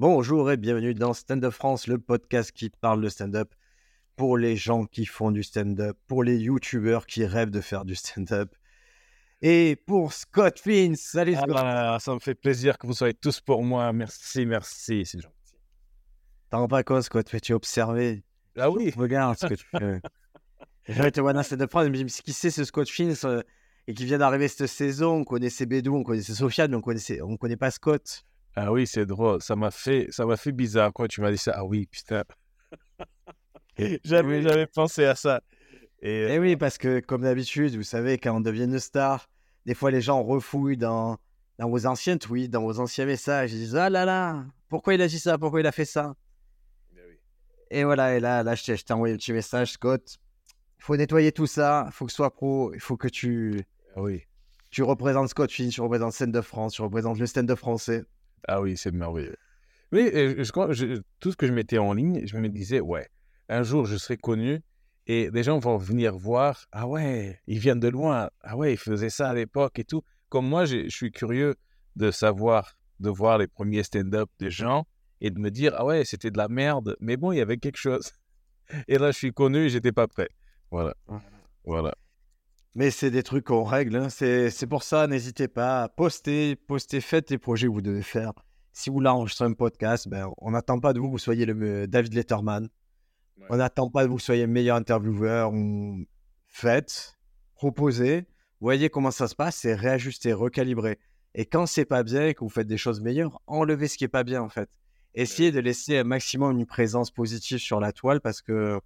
Bonjour et bienvenue dans Stand Up France, le podcast qui parle de stand-up pour les gens qui font du stand-up, pour les youtubeurs qui rêvent de faire du stand-up. Et pour Scott Fins, salut Scott. Ah, ça me fait plaisir que vous soyez tous pour moi. Merci, merci, c'est gentil. T'en rends pas compte, Scott, mais tu es observé. Ah oui. Regarde ce que tu fais. J'aurais été voir dans Stand Up France, je me dis, mais qui c'est ce Scott Fins euh, et qui vient d'arriver cette saison? On connaissait Bédou, on connaissait Sofiane, mais on connaissait, on connaît pas Scott. Ah oui, c'est drôle. Ça m'a fait, ça m'a fait bizarre quand tu m'as dit ça. Ah oui, putain. J'avais pensé à ça. Et, Eh oui, parce que comme d'habitude, vous savez, quand on devient une star, des fois les gens refouillent dans, dans vos anciens tweets, dans vos anciens messages. Ils disent Ah là là, pourquoi il a dit ça? Pourquoi il a fait ça? Ben oui. Et voilà, et là, là je t'ai envoyé un petit message, Scott. Il faut nettoyer tout ça, il faut que ce soit pro, il faut que tu, Ah oui. tu représentes Scott Finn, tu représentes Stand de France, tu représentes le stand up français. Ah oui, c'est merveilleux. Oui, et je, tout ce que je mettais en ligne, je me disais, ouais, un jour je serai connu et des gens vont venir voir, ah ouais, ils viennent de loin, ah ouais, ils faisaient ça à l'époque et tout. Comme moi, je suis curieux de savoir, de voir les premiers stand-up des gens et de me dire, ah ouais, c'était de la merde, mais bon, il y avait quelque chose. Et là, je suis connu et j'étais pas prêt. Voilà. Voilà. Mais c'est des trucs qu'on règle. hein. C'est pour ça, n'hésitez pas à poster, poster, faites les projets que vous devez faire. Si vous voulez enregistrer un podcast, ben, on n'attend pas de vous que vous soyez le me- David Letterman. Ouais. On n'attend pas de vous que vous soyez le meilleur intervieweur. On... Faites, proposez, voyez comment ça se passe et réajustez, recalibrez. Et quand c'est pas bien et que vous faites des choses meilleures, enlevez ce qui est pas bien en fait. Essayez de laisser un maximum une présence positive sur la toile parce que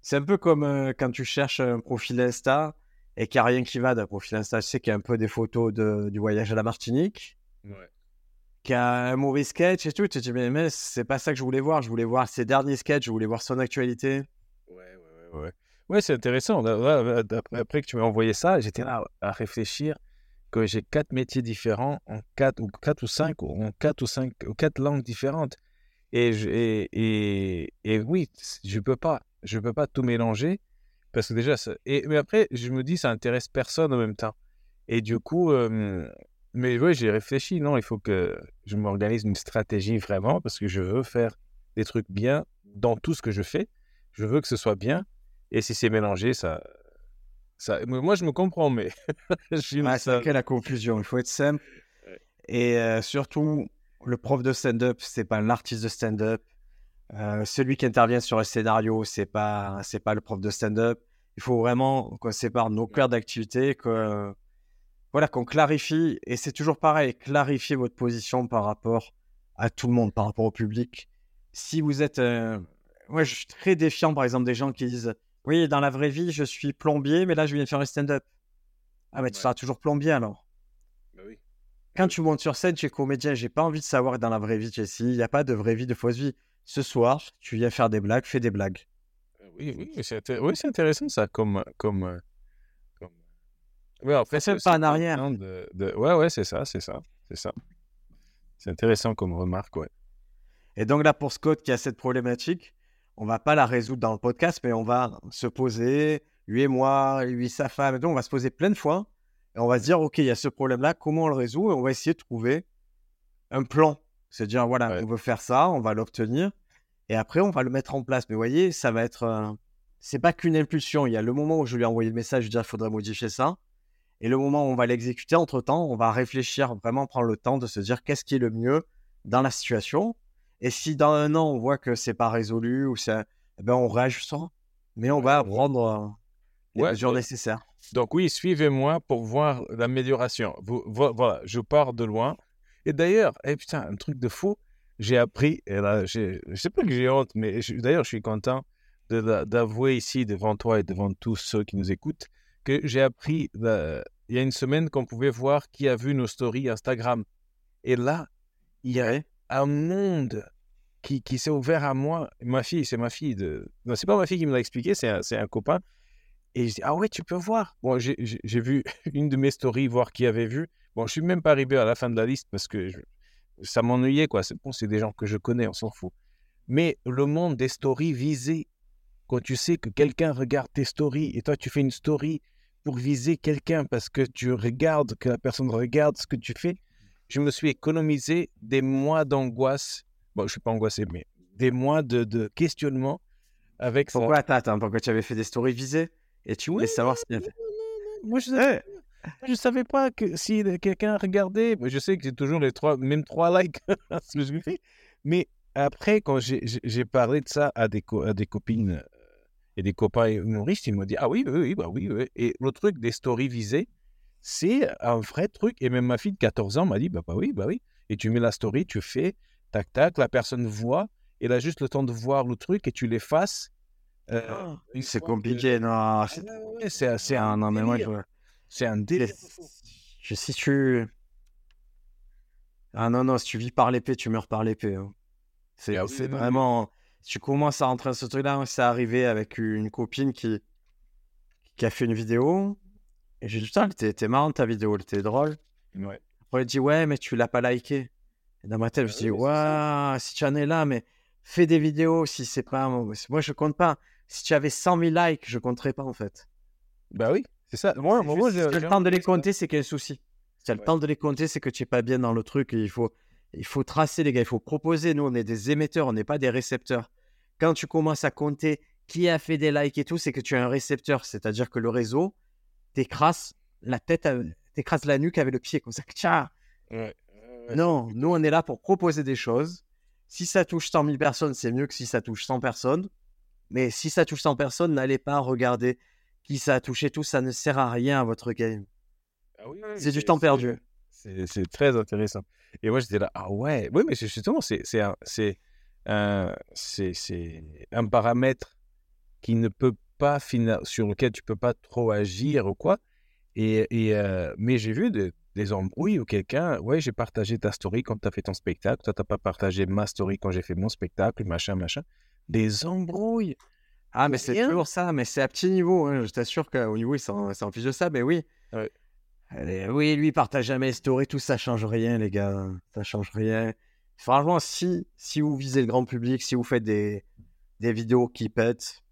c'est un peu comme euh, quand tu cherches un profil Insta et qu'il n'y a rien qui va d'un profil Insta. Je sais qu'il y a un peu des photos de- du voyage à la Martinique, Ouais. qu'il y a un mauvais sketch et tout. Tu te dis, mais, mais c'est pas ça que je voulais voir. Je voulais voir ses derniers sketchs, je voulais voir son actualité. Ouais, ouais, ouais, ouais. Ouais, c'est intéressant. Après que tu m'as envoyé ça, j'étais là à réfléchir que j'ai quatre métiers différents en quatre ou quatre ou cinq ou en quatre ou cinq ou quatre langues différentes. Et, je- et, et, et oui, je peux pas, je peux pas tout mélanger parce que déjà, ça- et, mais après, je me dis, ça intéresse personne en même temps. Et du coup, euh, mais oui, j'ai réfléchi. Non, il faut que je m'organise une stratégie vraiment parce que je veux faire des trucs bien dans tout ce que je fais. Je veux que ce soit bien. Et si c'est mélangé, ça, ça. Moi, je me comprends, mais c'est quelle la confusion. Il faut être simple. Et euh, surtout, le prof de stand-up, c'est pas l'artiste de stand-up. Euh, celui qui intervient sur le scénario, c'est pas, c'est pas le prof de stand-up. Il faut vraiment qu'on sépare nos cœurs d'activité, que, voilà, qu'on clarifie. Et c'est toujours pareil, clarifier votre position par rapport à tout le monde, par rapport au public. Si vous êtes, euh, ouais, je suis très défiant, par exemple, des gens qui disent, oui, dans la vraie vie, je suis plombier, mais là, je viens de faire un stand-up. Ah, mais tu Ouais. seras toujours plombier alors. Bah oui. Quand tu montes sur scène, tu es comédien. J'ai pas envie de savoir que dans la vraie vie, tu es ici. Il n'y a pas de vraie vie, de fausse vie. Ce soir, tu viens faire des blagues, fais des blagues. Euh, Oui, oui, c'est intér- oui, c'est intéressant ça, comme, comme, euh, comme... Ouais, après, fait c'est pas en arrière. intéressant De, de- Ouais, ouais, c'est ça, c'est ça, c'est ça. C'est intéressant comme remarque, ouais. Et donc là, pour Scott qui a cette problématique, on va pas la résoudre dans le podcast, mais on va se poser, lui et moi, lui, sa femme, et tout, on va se poser plein de fois. Et on va se dire, OK, il y a ce problème-là, comment on le résout? Et on va essayer de trouver un plan. Se dire, voilà, Ouais. on veut faire ça, on va l'obtenir. Et après, on va le mettre en place. Mais vous voyez, ça va être. euh, C'est pas qu'une impulsion. Il y a le moment où je lui ai envoyé le message, je lui ai dit, il faudrait modifier ça. Et le moment où on va l'exécuter, entre-temps, on va réfléchir, vraiment prendre le temps de se dire qu'est-ce qui est le mieux dans la situation. Et si dans un an, on voit que c'est pas résolu, ou c'est, eh ben, on réajustera. Mais on va prendre euh, les Ouais, mesures nécessaires. Donc oui, suivez-moi pour voir l'amélioration. Voilà, je pars de loin. Et d'ailleurs, eh, putain, un truc de fou, j'ai appris, et là, je sais pas que j'ai honte, mais d'ailleurs, je suis content d'avouer ici devant toi et devant tous ceux qui nous écoutent que j'ai appris euh, il y a une semaine qu'on pouvait voir qui a vu nos stories Instagram. Et là, il y a un monde qui, qui s'est ouvert à moi. Ma fille, c'est ma fille. De... Non, c'est pas ma fille qui me l'a expliqué, c'est un, un copain. Et je dis, ah ouais, tu peux voir. Bon, j'ai- vu une de mes stories, voir qui avait vu. Bon, je suis même pas arrivé à la fin de la liste parce que ça m'ennuyait, quoi. C'est bon, c'est des gens que je connais, on s'en fout. Mais le monde des stories visées, quand tu sais que quelqu'un regarde tes stories et toi, tu fais une story pour viser quelqu'un parce que tu regardes, que la personne regarde ce que tu fais, je me suis économisé des mois d'angoisse bon, je suis pas angoissé, mais des mois de, de questionnement avec ça. Pourquoi? Attends, attends, pourquoi tu avais fait des stories visées? Et tu voulais savoir ce qu'il y avait. Moi, je savais, Eh, je savais pas que si quelqu'un regardait. Je sais que j'ai toujours les trois, même trois likes à ce que je fais. Mais après, quand j'ai parlé de ça à des, co- à des copines euh, et des copains humoristes, ils m'ont dit Ah oui, oui, oui, bah oui, oui. Et le truc des stories visées, c'est un vrai truc. Et même ma fille de 14 ans m'a dit Bah, bah oui, bah oui. Et tu mets la story, tu fais tac, tac, la personne voit, elle a juste le temps de voir le truc et tu l'effaces. euh, une c'est que- compliqué, non. Ah c'est- ouais, ouais, Ah un non, mais moi, je. C'est un délire. je, si tu. Ah non, non, si tu vis par l'épée, tu meurs par l'épée. hein. C'est Ah oui, vraiment. Si tu commences à rentrer dans ce truc-là, moi, c'est arrivé avec une copine qui, qui a fait une vidéo. Et j'ai dit, putain, elle était, marrante ta vidéo, elle était drôle. Ouais. Après, elle dit, ouais, mais tu l'as pas liké. Et dans ma tête, je Bah suis dit, oui, ouais, si tu en es là, mais fais des vidéos si c'est pas. Moi, je compte pas. Si tu avais 100 000 likes, je compterais pas en fait. Bah oui, c'est ça. Moi, moi, juste, le temps de les compter, c'est qu'il y a un souci. Si tu as le Ouais. temps de les compter, c'est que tu n'es pas bien dans le truc. et il, faut, il faut tracer, les gars. Il faut proposer. Nous, on est des émetteurs, on n'est pas des récepteurs. Quand tu commences à compter qui a fait des likes et tout, c'est que tu es un récepteur. C'est-à-dire que le réseau t'écrase la tête, à- t'écrase la nuque avec le pied. Comme ça. Tcha Ouais, ouais, ouais. non, nous, on est là pour proposer des choses. Si ça touche 100 000 personnes, c'est mieux que si ça touche 100 personnes. Mais si ça touche 100 personnes, n'allez pas regarder qui ça a touché. Tout ça ne sert à rien à votre game. Ah oui, oui, C'est du temps perdu. C'est très intéressant. Et moi, j'étais là, ah ouais, oui, mais c'est justement, c'est c'est un, c'est un, un paramètre qui ne peut pas sur lequel tu peux pas trop agir ou quoi. Et, et, euh, mais j'ai vu de- des embrouilles où quelqu'un, ouais, j'ai partagé ta story quand tu as fait ton spectacle, toi, tu pas partagé ma story quand j'ai fait mon spectacle, machin, machin. Des embrouilles. Ah, mais c'est toujours ça. Mais c'est à petit niveau. hein. Je t'assure qu'au niveau, ils s'en fichent de ça. Mais oui. Ouais. Allez, oui, lui, il partage jamais les stories. Tout ça change rien, les gars. Ça change rien. Franchement, si, si vous visez le grand public, si vous faites des, des vidéos qui pètent,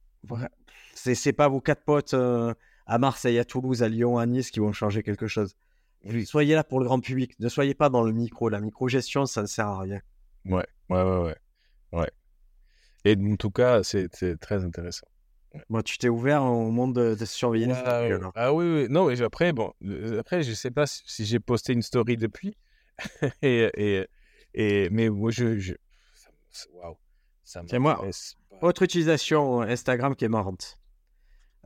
c'est pas vos quatre potes euh, à Marseille, à Toulouse, à Lyon, à Nice qui vont changer quelque chose. Soyez là pour le grand public. Ne soyez pas dans le micro. La micro-gestion, ça ne sert à rien. Ouais, ouais, ouais. ouais. Et en tout cas, c'est très intéressant. Moi, tu t'es ouvert au monde de, de surveillance. Ah. Ah oui, oui. Non, mais après, bon, euh, après, je sais pas si, j'ai posté une story depuis. et, et, et, mais moi, je. je Waouh. Tiens, moi, pas. Autre utilisation Instagram qui est marrante.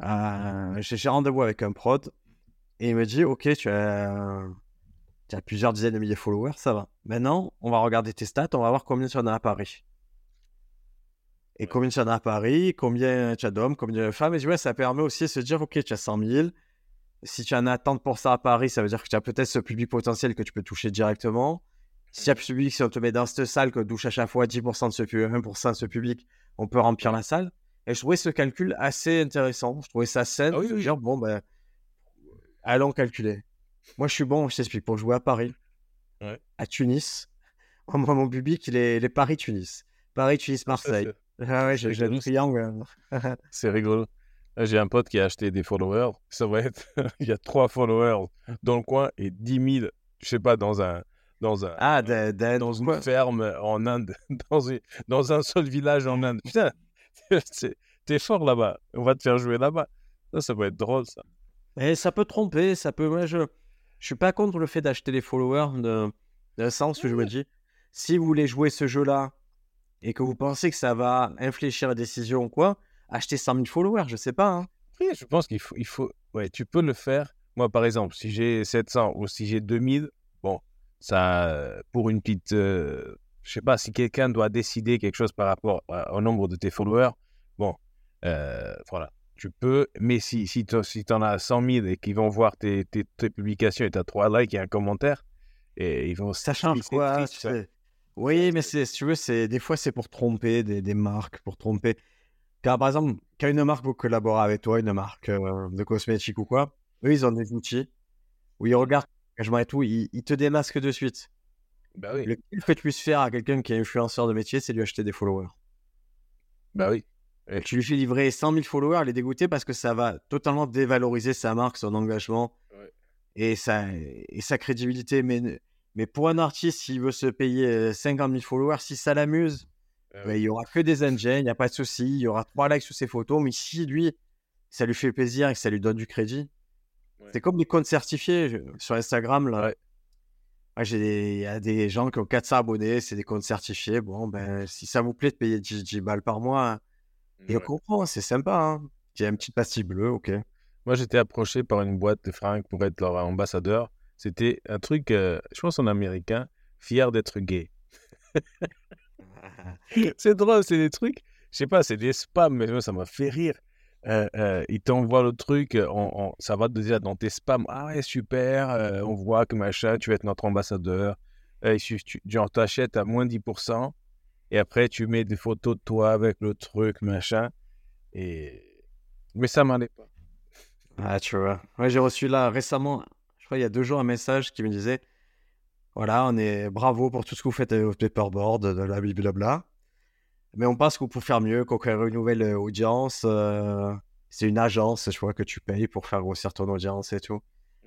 Euh, j'ai j'ai rendez-vous avec un prod et il me dit Ok, tu as, tu as plusieurs dizaines de milliers de followers, ça va. Maintenant, on va regarder tes stats, on va voir combien tu en as à Paris. Et Ouais. combien tu en as à Paris, combien tu as d'hommes, combien de femmes? Et ça permet aussi de se dire Ok, tu as 100 000. Si tu en as tant pour ça à Paris, ça veut dire que tu as peut-être ce public potentiel que tu peux toucher directement. Si tu as public, si on te met dans cette salle que touche à chaque fois 10% de ce public, 1% de ce public, on peut remplir la salle. Et je trouvais ce calcul assez intéressant. Je trouvais ça sain. Ah oui, de oui. dire, bon, ben, allons calculer. Moi, je suis bon, je t'explique, pour jouer à Paris, Ouais. à Tunis. Moi, mon public, il est, Paris-Tunis. Paris-Tunis, Ça, Marseille. c'est- Ah ouais, j'ai le triangle. C'est rigolo. J'ai un pote qui a acheté des followers. Ça va être. Il y a trois followers dans le coin et 10 000, je sais pas, dans un. Dans un, Ah, d'un- dans une quoi? ferme en Inde, dans, une- dans un seul village en Inde. Putain, t'es fort là-bas. On va te faire jouer là-bas. Ça, ça va être drôle, ça. Et ça peut tromper, ça peut. Moi, je, je suis pas contre le fait d'acheter des followers de, d'un sens que je me dis. Si vous voulez jouer ce jeu-là et que vous pensez que ça va infléchir la décision ou quoi, achetez 100 000 followers, je sais pas. hein. Oui, je pense qu'il faut, il faut. Ouais, tu peux le faire. Moi, par exemple, si j'ai 700 ou si j'ai 2000, bon, ça, pour une petite. euh, je sais pas, si quelqu'un doit décider quelque chose par rapport à- au nombre de tes followers, bon, euh, voilà, tu peux. Mais si, si tu si en as 100 000 et qu'ils vont voir tes, tes, tes publications et tu as trois likes et un commentaire, et ils vont. Ça change quoi triste, tu sais? Oui, mais si tu veux, c'est, des fois, c'est pour tromper des, des marques, pour tromper. Car, par exemple, quand une marque veut collaborer avec toi, une marque euh, de cosmétiques ou quoi, eux, ils ont des outils où ils regardent l'engagement et tout, ils, ils te démasquent de suite. Bah oui. Le pire que tu puisses faire à quelqu'un qui est influenceur de métier, c'est lui acheter des followers. Bah oui. Tu lui fais livrer 100 000 followers, il est dégoûté parce que ça va totalement dévaloriser sa marque, son engagement Ouais. et, sa, et sa crédibilité. Mais Mais pour un artiste, s'il veut se payer 50 000 followers, si ça l'amuse, Ah ben, il y aura que des engines, il n'y a pas de souci. Il y aura trois likes sur ses photos. Mais si lui, ça lui fait plaisir et que ça lui donne du crédit, Ouais. c'est comme les comptes certifiés je- sur Instagram. Là. Ouais. J'ai des- Il y a des gens qui ont 400 abonnés, c'est des comptes certifiés. Bon, ben, si ça vous plaît de payer 10, 10 balles par mois, et on Ouais. comprend, c'est sympa. Hein. Il y a une petite pastille bleue, ok. Moi, j'étais approché par une boîte de fringues pour être leur ambassadeur. C'était un truc, euh, je pense en américain, fier d'être gay. c'est drôle, c'est des trucs, je sais pas, c'est des spams, mais ça m'a fait rire. Euh, euh, ils t'envoient le truc, on- on- ça va déjà dans tes spams. Ah ouais, super, euh, on voit que machin, tu vas être notre ambassadeur. Tu, genre, t'achètes à moins 10%, et après, tu mets des photos de toi avec le truc, machin. Et... Mais ça m'allait pas. Ah, tu vois. Ouais, j'ai reçu là récemment, crois il y a deux jours, un message qui me disait Voilà, on est bravo pour tout ce que vous faites au paperboard, de la blablabla. Mais on pense vous pouvez faire mieux, conquérir une nouvelle euh, audience. euh, c'est une agence, je vois, que tu payes pour faire grossir ton audience et tout.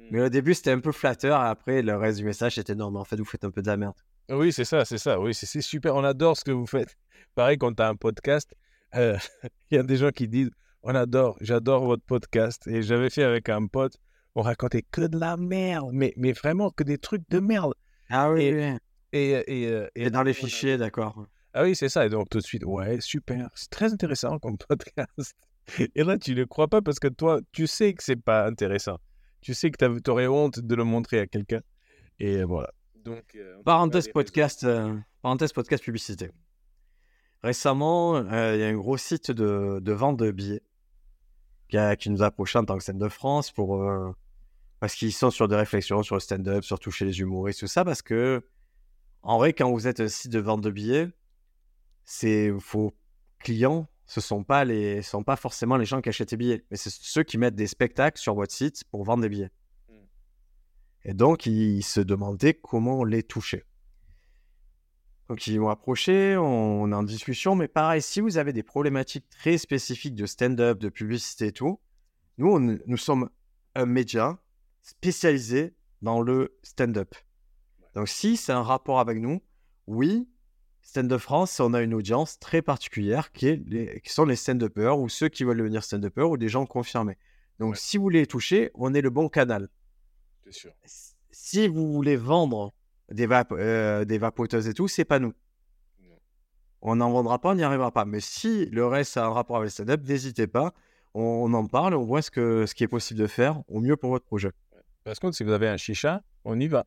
Mais au début, c'était un peu flatteur. Après, le reste du message, c'était non, mais en fait, vous faites un peu de la merde. Oui, c'est ça, c'est ça. Oui, c'est super. On adore ce que vous faites. Pareil, quand tu as un podcast, euh, il y a des gens qui disent On adore, j'adore votre podcast. Et j'avais fait avec un pote, on racontait que de la merde, mais, mais vraiment que des trucs de merde. Ah oui, Et- oui. Et, et, euh, Et dans les fichiers, d'accord. Ah oui, c'est ça. Et donc, tout de suite, ouais, super. C'est très intéressant comme podcast. Et là, tu ne le crois pas parce que toi, tu sais que c'est pas intéressant. Tu sais que tu aurais honte de le montrer à quelqu'un. Et euh, voilà. Donc, euh, Parenthèse podcast, euh, parenthèse podcast publicité. Récemment, euh, il y a un gros site de, de vente de billets qui, a- qui nous a approché en tant que scène de France pour, euh, parce qu'ils sont sur des réflexions sur le stand-up, sur toucher les humoristes, tout ça, parce que en vrai, quand vous êtes un site de vente de billets, c'est vos clients, ce sont pas les, ce sont pas forcément les gens qui achètent des billets, mais c'est ceux qui mettent des spectacles sur votre site pour vendre des billets. Mm. Et donc, ils se demandaient comment les toucher. Donc, ils m'ont approché, on est en discussion, mais pareil, si vous avez des problématiques très spécifiques de stand-up, de publicité et tout, nous, on- nous sommes un média spécialisé dans le stand-up. Donc, si c'est un rapport avec nous, oui, Stand Up France, on a une audience très particulière qui, est les- qui sont les stand-uppers ou ceux qui veulent devenir stand-uppers ou des gens confirmés. Donc, Ouais. si vous voulez les toucher, on est le bon canal. C'est sûr. Si vous voulez vendre des, vap- euh, des vapoteuses et tout, c'est pas nous. Non. On n'en vendra pas, on n'y arrivera pas. Mais si le reste a un rapport avec le stand-up, n'hésitez pas. On, on en parle, on voit ce, que, ce qui est possible de faire au mieux pour votre projet. Par contre, si vous avez un chicha, on y va.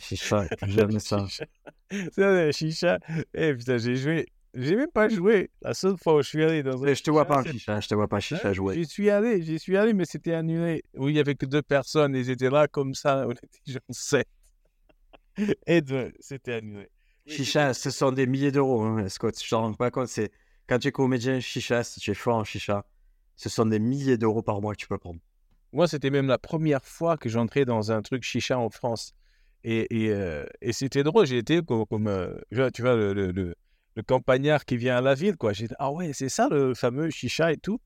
Chicha, j'aime ça. C'est un chicha. Eh putain, j'ai joué. J'ai même pas joué. La seule fois où je suis allé dans un Mais je te vois pas un chicha, je te vois pas un chicha Hein, jouer. J'y suis allé, j'y suis allé, mais c'était annulé. Oui, il y avait que deux personnes, ils étaient là comme ça, on était genre sept. Et deux, c'était annulé. Chicha, ce sont des milliers d'euros, hein, Scott. Je t'en rends pas compte. C'est quand tu es comédien chicha, si tu es fort en chicha, ce sont des milliers d'euros par mois que tu peux prendre. Moi, c'était même la première fois que j'entrais dans un truc chicha en France. Et, et, euh, et c'était drôle, été comme, comme euh, tu vois- le, le, le- le campagnard qui vient à la ville, quoi. J'étais, ah ouais, c'est ça le fameux chicha et tout?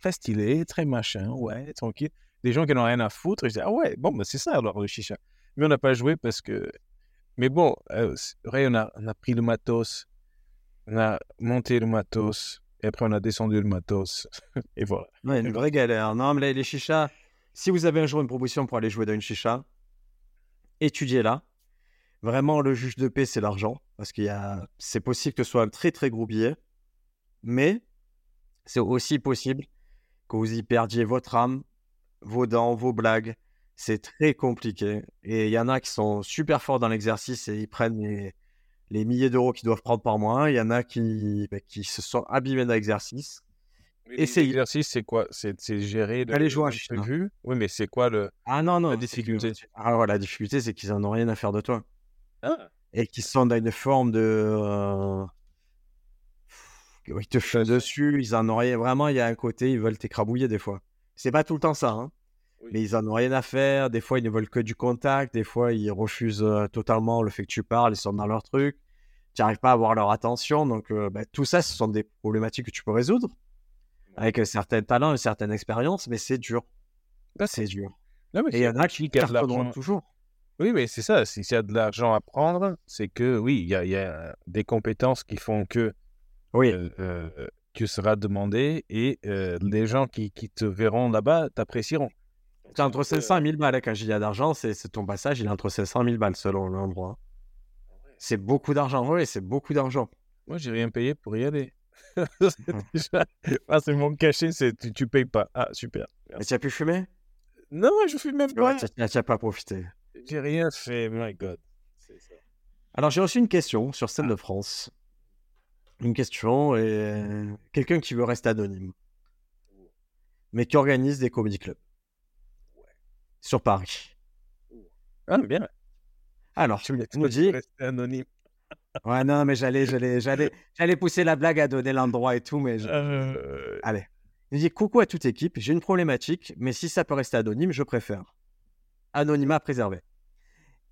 Très stylé, très machin, ouais, tranquille. Des gens qui n'ont rien à foutre. Je dis, ah ouais, bon, bah, c'est ça alors le chicha. Mais on n'a pas joué parce que. Mais bon, euh, vrai, on a, on a pris le matos, on a monté le matos, et après on a descendu le matos. et voilà. Ouais, une vraie galère. Non, mais les chichas, si vous avez un jour une proposition pour aller jouer dans une chicha, étudiez-la. Vraiment, le juge de paix, c'est l'argent. Parce qu'il y a... c'est possible que ce soit un très très gros. Mais c'est aussi possible que vous y perdiez votre âme, vos dents, vos blagues. C'est très compliqué. Et il y en a qui sont super forts dans l'exercice et ils prennent les, les milliers d'euros qu'ils doivent prendre par mois. Il y en a qui, bah, qui se sont abîmés dans l'exercice. Essayez. L'exercice, c'est quoi? C'est gérer le, Allez jouer à chicha. prévu? Oui, mais c'est quoi le. Ah non, non. La difficulté. que- Ah, la difficulté, c'est qu'ils en ont rien à faire de toi. Ah, Et qu'ils sont dans une forme de. euh, Ils te font dessus, ils en ont rien. Vraiment, il y a un côté, ils veulent t'écrabouiller des fois. C'est pas tout le temps ça, hein. Oui. Mais ils en ont rien à faire. Des fois, ils ne veulent que du contact. Des fois, ils refusent euh, totalement le fait que tu parles. Ils sont dans leur truc. Tu n'arrives pas à avoir leur attention. Donc, euh, bah, tout ça, ce sont des problématiques que tu peux résoudre avec un certain talent, une certaine expérience. Mais c'est dur. Bah, C'est dur. Non, mais Et il y en a qui l'argent. toujours. Oui, mais c'est ça. S'il y a de l'argent à prendre, c'est que oui, il y, a- il y a des compétences qui font que Oui. euh, euh, tu seras demandé et euh, les gens qui, qui te verront là-bas t'apprécieront. C'est entre peu, 500 et 1000 balles. hein, Quand je dis il y a d'argent, c'est c'est ton passage, il est entre 500 et 1000 balles selon l'endroit. C'est beaucoup d'argent, oui, c'est beaucoup d'argent. Moi, j'ai rien payé pour y aller. C'est déjà- Ah, c'est mon cachet, c'est tu, tu payes pas. Ah, super. Mais tu as pu fumer? Non, je fais même pas. Tu n'as pas profité. J'ai rien fait, my God. Ça. Alors, j'ai reçu une question sur Scène de France. Une question et quelqu'un qui veut rester anonyme, mais qui organise des comedy clubs sur Paris. Ah, bien. Alors, Tu nous dit, rester anonyme. Ouais, non, mais j'allais, j'allais, j'allais, j'allais pousser la blague à donner l'endroit et tout, mais je- Euh, allez. Il dit coucou à toute équipe, j'ai une problématique, mais si ça peut rester anonyme, je préfère. Anonymat préservé.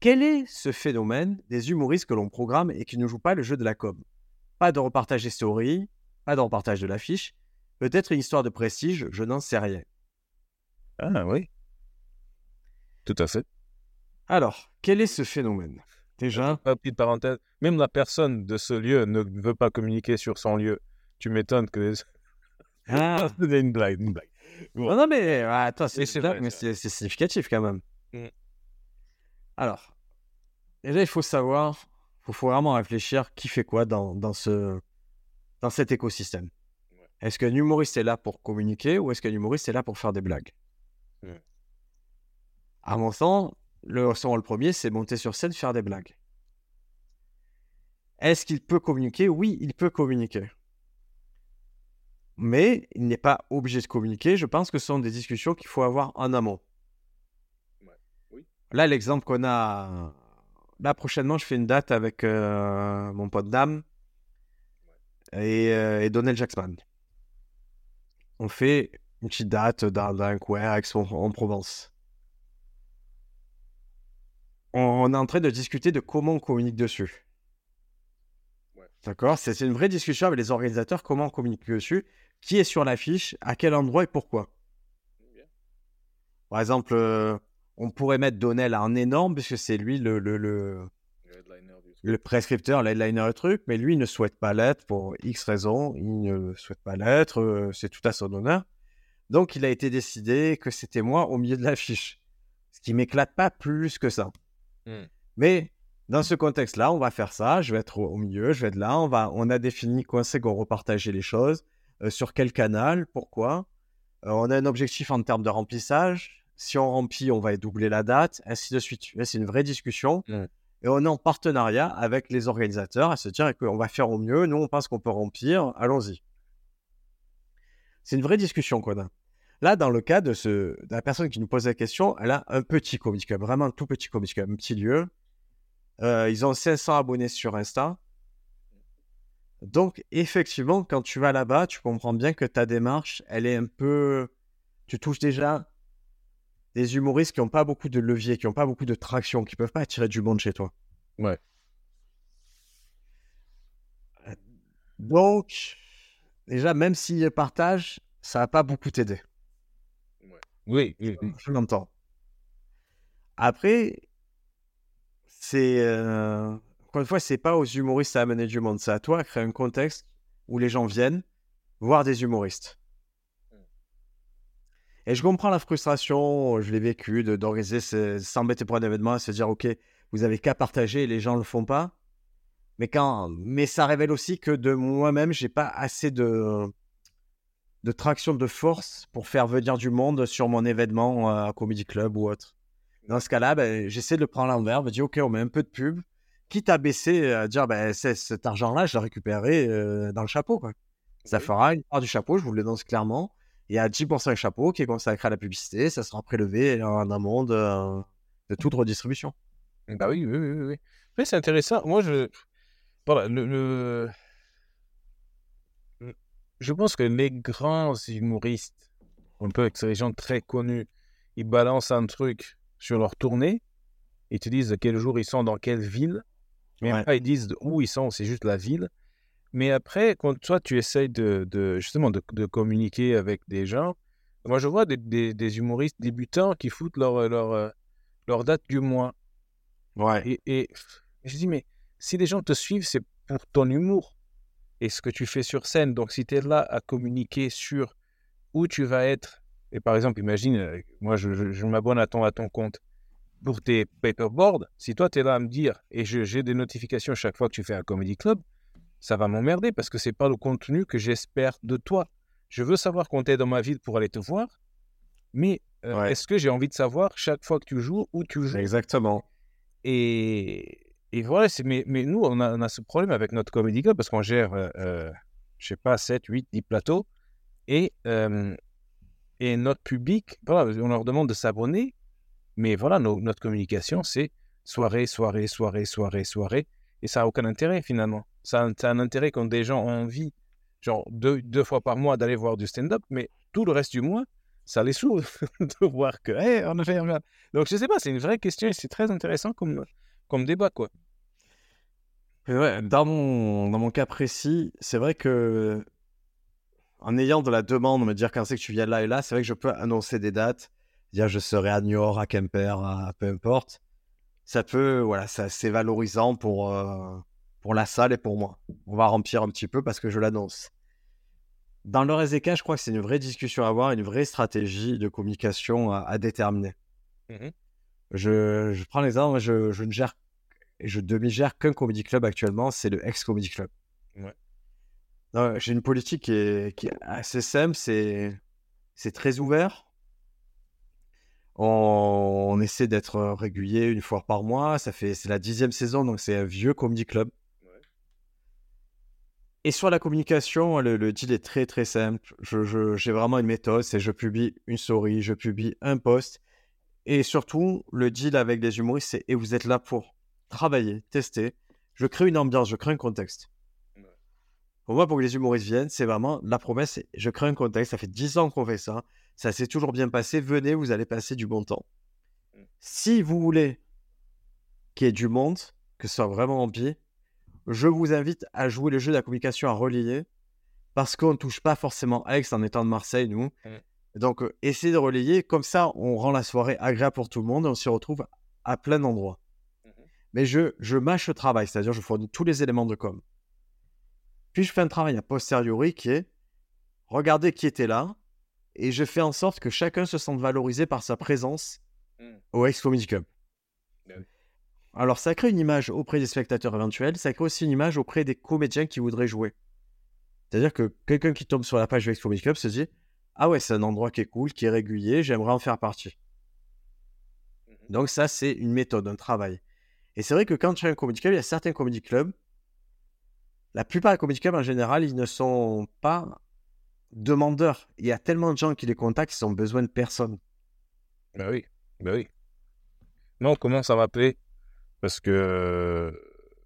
Quel est ce phénomène des humoristes que l'on programme et qui ne jouent pas le jeu de la com? Pas de repartage des stories, pas de repartage de l'affiche, peut-être une histoire de prestige, je n'en sais rien. Ah, oui. Tout à fait. Alors, quel est ce phénomène? Déjà, Ah, petite parenthèse, même la personne de ce lieu ne veut pas communiquer sur son lieu. Tu m'étonnes que. ah, C'est une blague, une blague. non, non, mais ah, attends, c'est significatif quand même. Mm. Alors, déjà, il faut savoir, il faut vraiment réfléchir qui fait quoi dans, dans, ce, dans cet écosystème. Ouais. Est-ce qu'un humoriste est là pour communiquer ou est-ce qu'un humoriste est là pour faire des blagues? À mon sens, le, son rôle premier, c'est monter sur scène, faire des blagues. Est-ce qu'il peut communiquer? Oui, il peut communiquer. Mais il n'est pas obligé de communiquer. Je pense que ce sont des discussions qu'il faut avoir en amont. Ouais. Oui. Là, l'exemple qu'on a. Là, prochainement, je fais une date avec euh, mon pote Dame et, euh, et Donald Jackson. On fait une petite date dans, dans un coin en Provence. On, est en train de discuter de comment on communique dessus. Ouais. D'accord? C'est une vraie discussion avec les organisateurs, comment on communique dessus, qui est sur l'affiche, à quel endroit et pourquoi. Par exemple, euh, on pourrait mettre Donnell en énorme, puisque c'est lui le, le, le, le prescripteur, l'headliner, le truc, mais lui il ne souhaite pas l'être pour X raisons, il ne souhaite pas l'être, euh, c'est tout à son honneur. Donc il a été décidé que c'était moi au milieu de l'affiche, ce qui m'éclate pas plus que ça. Hmm. Mais dans ce contexte-là, on va faire ça, je vais être au milieu, je vais être là, on, va, on a défini quand c'est qu'on repartageait les choses, euh, sur quel canal, pourquoi. Euh, on a un objectif en termes de remplissage. Si on remplit, on va doubler la date, ainsi de suite. C'est une vraie discussion. Mm. Et on est en partenariat avec les organisateurs à se dire qu'on va faire au mieux. Nous, on pense qu'on peut remplir. Allons-y. C'est une vraie discussion qu'on a. Là, dans le cas de, ce, de la personne qui nous pose la question, elle a un petit club, vraiment un tout petit club, un petit lieu. Euh, ils ont 500 abonnés sur Insta. Donc, effectivement, quand tu vas là-bas, tu comprends bien que ta démarche, elle est un peu. Tu touches déjà des humoristes qui n'ont pas beaucoup de levier, qui n'ont pas beaucoup de traction, qui ne peuvent pas attirer du monde chez toi. Ouais. Euh, Donc, déjà, même s'ils partagent, ça va pas beaucoup t'aider. Oui, oui, oui. Je l'entends. Après, c'est. euh, Encore une fois, c'est pas aux humoristes à amener du monde, c'est à toi à créer un contexte où les gens viennent voir des humoristes. Et je comprends la frustration, je l'ai vécu, d'organiser, s'embêter pour un événement se dire, OK, vous avez qu'à partager et les gens le font pas. Mais, quand... Mais ça révèle aussi que de moi-même, j'ai pas assez de... de traction de force pour faire venir du monde sur mon événement euh, à Comedy Club ou autre. Dans ce cas-là, ben, j'essaie de le prendre à l'envers, me dire, OK, on met un peu de pub, quitte à baisser, à dire, ben, cet argent-là, je le récupérerai euh, dans le chapeau. Quoi. Ça fera une part du chapeau, je vous le lance clairement. Il y a 10% du chapeau qui est consacré à la publicité, ça sera prélevé en amont de, de toute redistribution. Bah oui, oui, oui, oui. Mais c'est intéressant. Moi, je. Voilà, le- Je pense que les grands humoristes, un peu avec ces gens très connus, ils balancent un truc sur leur tournée, ils te disent de quel jour ils sont dans quelle ville, mais Ouais. après ils disent où ils sont, c'est juste la ville. Mais après, quand toi tu essayes de, de- justement de, de communiquer avec des gens, moi je vois des, des- des humoristes débutants qui foutent leur, leur, euh, leur date du mois. Ouais. Et, et je dis, mais si les gens te suivent, c'est pour ton humour et ce que tu fais sur scène. Donc, si tu es là à communiquer sur où tu vas être, et par exemple, imagine, euh, moi, je, je- je m'abonne à ton, à ton compte pour tes paperboards. Si toi, tu es là à me dire, et j'ai des notifications chaque fois que tu fais un comedy club, ça va m'emmerder parce que c'est pas le contenu que j'espère de toi. Je veux savoir qu'on t'est dans ma ville pour aller te voir, mais euh, Ouais. est-ce que j'ai envie de savoir chaque fois que tu joues où tu joues? Exactement. et, et voilà, mais, mais nous, on a, ce problème avec notre Comedy Club parce qu'on gère, euh, euh, je sais pas, 7, 8, 10 plateaux. Et, et notre public, voilà, on leur demande de s'abonner. Mais voilà, notre communication, c'est soirée, soirée, soirée, soirée, soirée. Et ça n'a aucun intérêt finalement. Ça a, un intérêt quand des gens ont envie, genre deux, deux fois par mois, d'aller voir du stand-up. Mais tout le reste du mois, ça les saoule de voir que, hey, on a fait donc, je sais pas, c'est une vraie question et c'est très intéressant comme, comme débat, quoi. Ouais, dans mon, dans mon cas précis, c'est vrai que en ayant de la demande, me dire quand c'est que tu viens là et là, c'est vrai que je peux annoncer des dates, dire je serai à Niort, à Quimper, à peu importe. Ça peut, voilà, ça c'est valorisant pour, euh, pour la salle et pour moi. On va remplir un petit peu parce que je l'annonce. Dans le reste des cas, je crois que c'est une vraie discussion à avoir, une vraie stratégie de communication à, à déterminer. Mhm. Je, je prends l'exemple, je, je ne gère, je demi-gère qu'un comedy club actuellement, c'est le ex-comedy club. Ouais. J'ai une politique qui est, qui est assez simple, c'est c'est très ouvert. On, on essaie d'être régulier une fois par mois. Ça fait c'est la dixième saison, donc c'est un vieux comedy club. Et sur la communication, le, le deal est très très simple. Je, je- j'ai vraiment une méthode, c'est je publie une story, je publie un post. Et surtout, le deal avec les humoristes, c'est et vous êtes là pour travailler, tester. Je crée une ambiance, je crée un contexte. Pour moi, pour que les humoristes viennent, c'est vraiment la promesse, je crée un contexte. Ça fait 10 ans qu'on fait ça. Ça s'est toujours bien passé. Venez, vous allez passer du bon temps. Mm. Si vous voulez qu'il y ait du monde, que ce soit vraiment rempli, je vous invite à jouer le jeu de la communication à relayer parce qu'on ne touche pas forcément Aix en étant de Marseille, nous. Mm. Donc, euh, essayez de relayer. Comme ça, on rend la soirée agréable pour tout le monde et on s'y retrouve à plein d'endroits. Mhm. Mais je, je mâche le travail, c'est-à-dire je fournis tous les éléments de com. Puis je fais un travail a posteriori qui est regarder qui était là et je fais en sorte que chacun se sente valorisé par sa présence Mm. au Ex Comedy Club. Ben oui. Alors ça crée une image auprès des spectateurs éventuels, ça crée aussi une image auprès des comédiens qui voudraient jouer. C'est-à-dire que quelqu'un qui tombe sur la page du Ex Comedy Club se dit Ah ouais, c'est un endroit qui est cool, qui est régulier, j'aimerais en faire partie. Mhm. Donc ça, c'est une méthode, un travail. Et c'est vrai que quand tu as un comedy club, il y a certains comedy clubs, la plupart des comedy clubs en général, ils ne sont pas demandeurs. Il y a tellement de gens qui les contactent, ils ont besoin de personne. Ben oui, ben oui. Non, on commence à m'appeler parce que euh,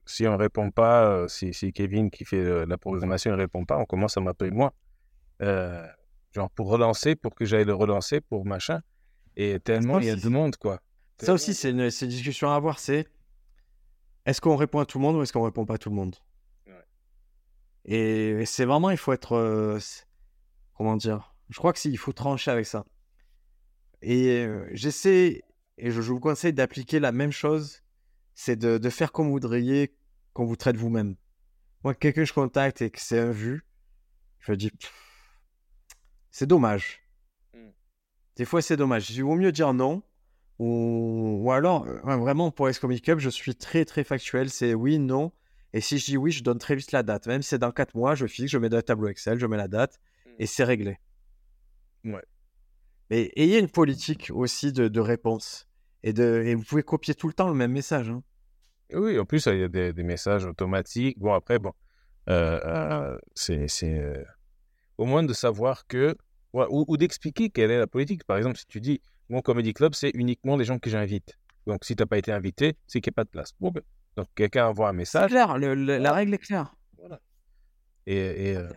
si on répond pas, euh, si, si Kevin qui fait euh, la programmation ne répond pas, on commence à m'appeler moi. Genre pour relancer, pour que j'aille le relancer, pour machin. Et tellement il y a de monde, quoi. Ça aussi, c'est une, une discussion à avoir, c'est est-ce qu'on répond à tout le monde ou est-ce qu'on répond pas à tout le monde? Ouais. Et c'est vraiment, il faut être... euh, comment dire? Je crois que si, il faut trancher avec ça. Et euh, j'essaie, et je, je vous conseille d'appliquer la même chose, c'est de, de faire comme vous voudriez qu'on vous traite vous-même. Moi, quelqu'un que je contacte et que c'est un vu, je me dis, Pff, c'est dommage. Mm. Des fois, c'est dommage. Il vaut mieux dire non. Ou, ou alors, euh, vraiment, pour Ex Comedy Club, je suis très, très factuel. C'est oui, non. Et si je dis oui, je donne très vite la date. Même si c'est dans 4 mois, je fixe, je mets dans le tableau Excel, je mets la date et c'est réglé. Ouais. Mais ayez une politique aussi de, de réponse. Et, de, et vous pouvez copier tout le temps le même message. hein. Oui, en plus, il y a des, des messages automatiques. Bon, après, bon, euh, euh, c'est c'est, au moins de savoir que, ou, ou d'expliquer quelle est la politique. Par exemple, si tu dis, mon comedy club, c'est uniquement les gens que j'invite. Donc, si tu n'as pas été invité, c'est qu'il n'y a pas de place. Bon, ben, donc, quelqu'un envoie un C'est message. clair, le- le- la règle est claire. Voilà. Et, et, euh,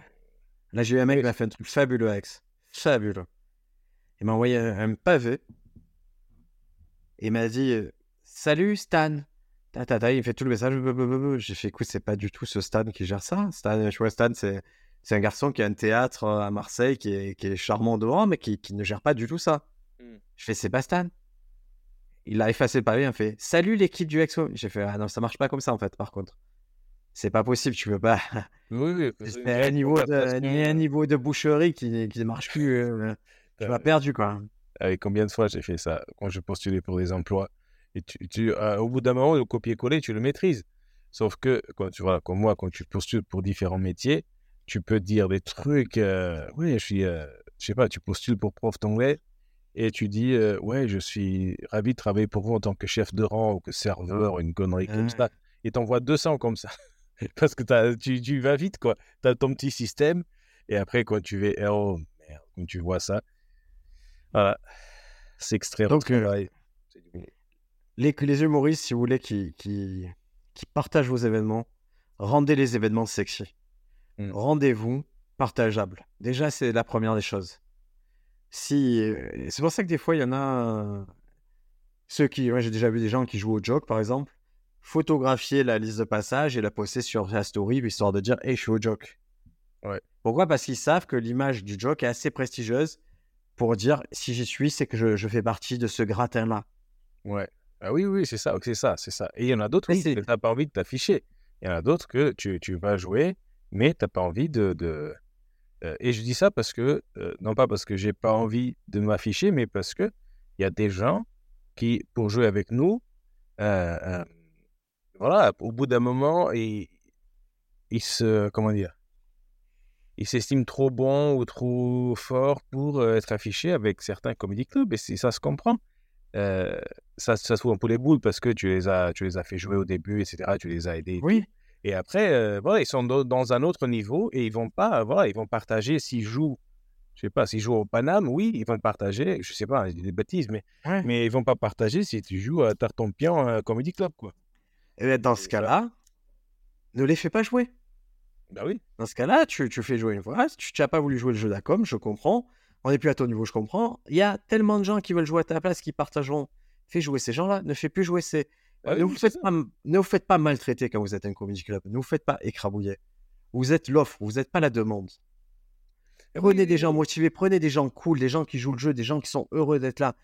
Là, j'ai eu un mec qui m'a fait un truc fabuleux, Alex. Fabuleux. Il m'a envoyé un, un pavé. Et il m'a dit euh, Salut Stan. Ta, ta, ta. Il me fait tout le message. J'ai fait Écoute, c'est pas du tout ce Stan qui gère ça. Stan, je vois Stan, c'est, c'est un garçon qui a un théâtre euh, à Marseille qui est, qui est charmant devant, mais qui, qui ne gère pas du tout ça. Mm. Je fais pas Stan. il a effacé le pavé, il a fait Salut l'équipe du Expo. J'ai fait Ah non, ça marche pas comme ça en fait, par contre. C'est pas possible, tu peux pas. Oui, oui. C'est un niveau, de, un niveau de boucherie qui ne marche plus. euh, tu m'as perdu, quoi. Avec combien de fois j'ai fait ça? Quand je postulais pour des emplois et tu, tu- euh, au bout d'un moment, le copier-coller, tu le maîtrises. Sauf que, quand tu vois, comme moi, quand tu postules pour différents métiers, tu peux dire des trucs. euh, oui, je suis, euh, je sais pas, tu postules pour prof d'anglais et tu dis, euh, ouais, je suis ravi de travailler pour vous en tant que chef de rang ou que serveur, une connerie comme ça. Et t'envoies 200 comme ça. Parce que tu, tu vas vite, quoi. Tu as ton petit système. Et après, quand tu vas, oh merde, quand tu vois ça, voilà. C'est extrait. Donc. Les, les humoristes, si vous voulez, qui, qui, qui partagent vos événements, rendez les événements sexy. Mm. Rendez-vous partageables. Déjà, c'est la première des choses. Si, euh, c'est pour ça que des fois, il y en a euh, ceux qui, ouais, j'ai déjà vu des gens qui jouent au joke, par exemple, photographier la liste de passage et la poster sur la story, histoire de dire, hey, je suis au joke. Ouais. Pourquoi? Parce qu'ils savent que l'image du joke est assez prestigieuse pour dire, si j'y suis, c'est que je, je fais partie de ce gratin-là. Ouais. Ah oui, oui, c'est ça, c'est ça, c'est ça. Et il y en a d'autres que tu n'as pas envie de t'afficher. Il y en a d'autres que tu, tu vas jouer, mais tu n'as pas envie de. de- euh, et je dis ça parce que, euh, non pas parce que j'ai pas envie de m'afficher, mais parce que il y a des gens qui, pour jouer avec nous, euh, voilà, au bout d'un moment, ils, ils se. Comment dire Ils s'estiment trop bons ou trop forts pour être affichés avec certains comedy clubs, et ça se comprend. Ça, ça se fout un peu les boules parce que tu les as, tu les as fait jouer au début, etc. Tu les as aidés. Oui. Et après, euh, voilà, ils sont dans, un autre niveau et ils vont pas, voilà, ils vont partager s'ils jouent, je sais pas, s'ils jouent au Paname, oui, ils vont partager, je sais pas, je dis des bêtises, mais, Ouais. mais ils vont pas partager si tu joues à Tartampion euh, Comedy Club, quoi. Et bien, dans ce cas-là, ne les fais pas jouer. Bah oui. Dans ce cas-là, tu, tu fais jouer une fois. Si tu n'as pas voulu jouer le jeu d'Acom, je comprends. On n'est plus à ton niveau, je comprends. Il y a tellement de gens qui veulent jouer à ta place, qui partageront. Fais jouer ces gens-là, ne fais plus jouer ces. Ah ne, vous faites pas, ne vous faites pas maltraiter quand vous êtes un comedy club. Ne vous faites pas écrabouiller. Vous êtes l'offre, vous n'êtes pas la demande. Prenez Oui, des gens motivés, prenez des gens cool, des gens qui jouent le jeu, des gens qui sont heureux d'être là.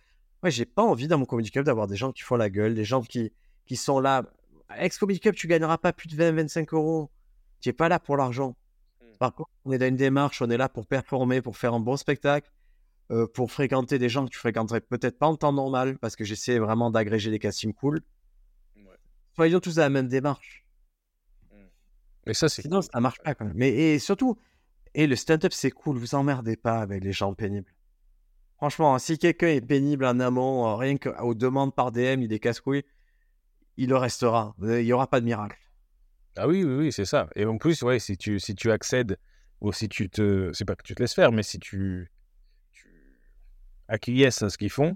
Moi, j'ai pas envie dans mon comedy club d'avoir des gens qui font la gueule, des gens qui, qui sont là. Ex comedy club, tu gagneras pas plus de 20-25 euros. Tu n'es pas là pour l'argent. Mm. Par contre, on est dans une démarche, on est là pour performer, pour faire un bon spectacle, euh, pour fréquenter des gens que tu fréquenterais peut-être pas en temps normal, parce que j'essaie vraiment d'agréger des castings cool. Soyons tous à la même démarche. Mais ça, c'est. Sinon, ça marche pas quand même. Mais et surtout, et le stand-up, c'est cool, vous emmerdez pas avec les gens pénibles. Franchement, si quelqu'un est pénible en amont, euh, rien qu'aux demandes par DM, il est casse-couille, il le restera. Euh, Il n'y aura pas de miracle. Ah oui, oui, oui, c'est ça. Et en plus, ouais, si tu, si tu accèdes, ou si tu te. C'est pas que tu te laisses faire, mais si tu. tu acquiesces à ce qu'ils font,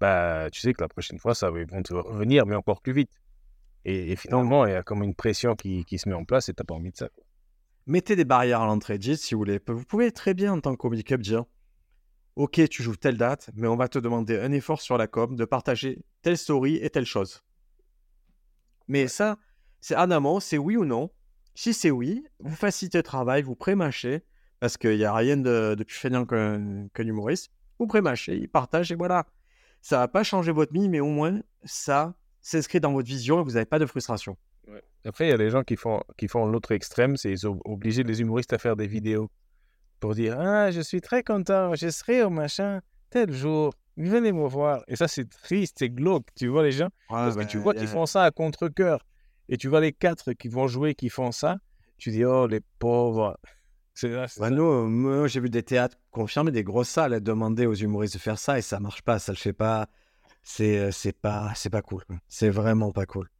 bah, tu sais que la prochaine fois, ça va, ils vont te revenir, mais encore plus vite. Et, et finalement, il y a comme une pression qui, qui se met en place et t'as pas envie de ça. Mettez des barrières à l'entrée, dites si vous voulez. Vous pouvez très bien, en tant que comedy club, dire Ok, tu joues telle date, mais on va te demander un effort sur la com de partager telle story et telle chose. Mais ça, c'est en amont, c'est oui ou non. Si c'est oui, vous facilitez le travail, vous pré-mâchez, parce qu'il n'y a rien de, de plus feignant qu'un humoriste. Vous pré-mâchez, il partage et voilà. Ça va pas changer votre vie, mais au moins, ça s'inscrit dans votre vision et vous n'avez pas de frustration. Après, il y a les gens qui font, qui font l'autre extrême, c'est ils ont obligé les humoristes à faire des vidéos pour dire Ah, je suis très content, je serai au machin tel jour, venez me voir. Et ça, c'est triste, c'est glauque, tu vois les gens. Parce que tu vois qu'ils font ça à contre-coeur. Et tu vois les quatre qui vont jouer, qui font ça. Tu dis, oh, les pauvres. C'est là, c'est Bah, ça. nous, euh, moi, j'ai vu des théâtres confirmés, des grosses salles à demander aux humoristes de faire ça et ça marche pas, ça le fait pas. C'est c'est pas c'est pas cool. C'est vraiment pas cool.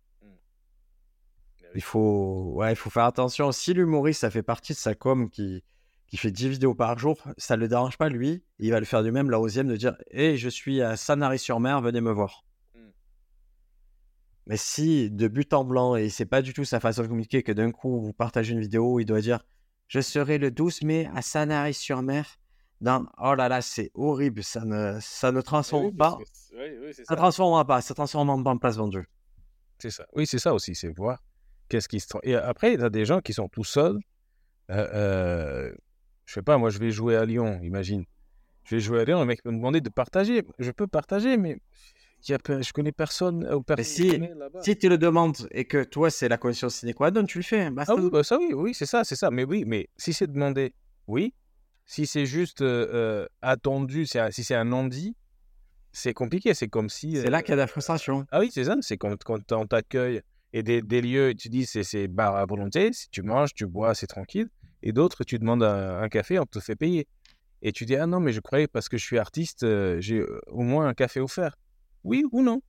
Il faut ouais, il faut faire attention. Si l'humoriste ça fait partie de sa com qui qui fait 10 vidéos par jour, ça le dérange pas lui, il va le faire du même la onzième de dire "Hé, je suis à Sanary-sur-Mer, venez me voir." Mm. Mais si de but en blanc et c'est pas du tout sa façon de communiquer que d'un coup vous partagez une vidéo où il doit dire je serai le 12 mai à Sanary-sur-Mer dans oh là là c'est horrible ça ne ça ne transforme Oui, pas oui, oui, ça ça. transformera pas ça transformera pas en place vendue C'est ça. Oui, c'est ça aussi, c'est voir qu'est-ce qui se... Et après, il y a des gens qui sont tout seuls. Euh, euh, je sais pas, moi, je vais jouer à Lyon, imagine. Je vais jouer à Lyon, le mec me demander de partager. Je peux partager, mais je connais personne. Ou personne si, si tu le demandes et que toi, c'est la condition sine qua non, tu le fais. Ah oui, bah ça, oui, oui c'est ça, c'est ça. Mais oui, mais si c'est demandé, oui. Si c'est juste attendu, si c'est un non-dit, c'est compliqué. C'est comme si. C'est là qu'il y a de la frustration. Ah oui, c'est ça. C'est quand, quand on t'accueille et des, des, lieux, tu dis c'est bar à volonté. Si tu manges, tu bois, c'est tranquille. Et d'autres, tu demandes un, café, on te fait payer. Et tu dis ah non, mais je croyais parce que je suis artiste, j'ai au moins un café offert. Oui ou non?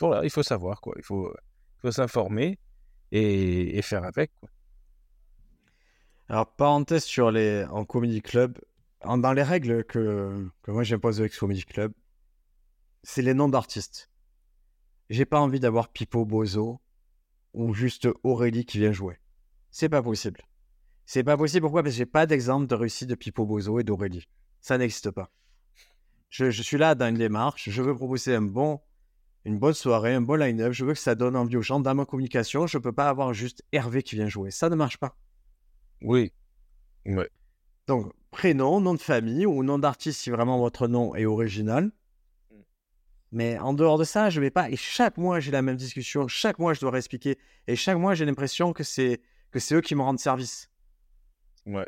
Voilà, il faut savoir quoi. Il faut, faut s'informer et, et, faire avec quoi. Alors, parenthèse sur les en comedy club, dans les règles que, que moi j'impose avec Comedy Club, c'est les noms d'artistes. J'ai pas envie d'avoir Pipo Bozo ou juste Aurélie qui vient jouer. C'est pas possible. C'est pas possible. Pourquoi? Parce que j'ai pas d'exemple de réussite de Pipo Bozo et d'Aurélie. Ça n'existe pas. Je, suis là dans une démarche. Je veux proposer un bon, une bonne soirée, un bon line-up. Je veux que ça donne envie aux gens. Dans ma communication, je peux pas avoir juste Hervé qui vient jouer. Ça ne marche pas. Oui. Ouais. Donc, prénom, nom de famille ou nom d'artiste si vraiment votre nom est original. Mm. Mais en dehors de ça, je vais pas. Et chaque mois, j'ai la même discussion. Chaque mois, je dois réexpliquer. Et chaque mois, j'ai l'impression que c'est que c'est eux qui me rendent service. Ouais.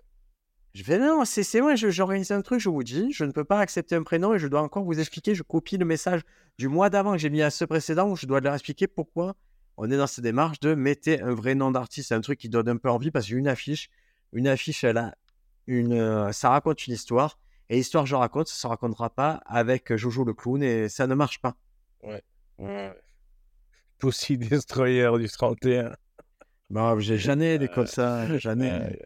Je vais non, c'est moi, j'organise un truc, je vous dis, je ne peux pas accepter un prénom et je dois encore vous expliquer. Je copie le message du mois d'avant que j'ai mis à ce précédent où je dois leur expliquer pourquoi on est dans cette démarche de mettre un vrai nom d'artiste, un truc qui donne un peu envie parce qu'une affiche, une affiche, elle a une, euh, ça raconte une histoire. Et l'histoire que je raconte, ça ne se racontera pas avec Jojo le clown et ça ne marche pas. Ouais. ouais. Pussy Destroyer du 31. Bon, j'ai jamais des comme ça. Jamais.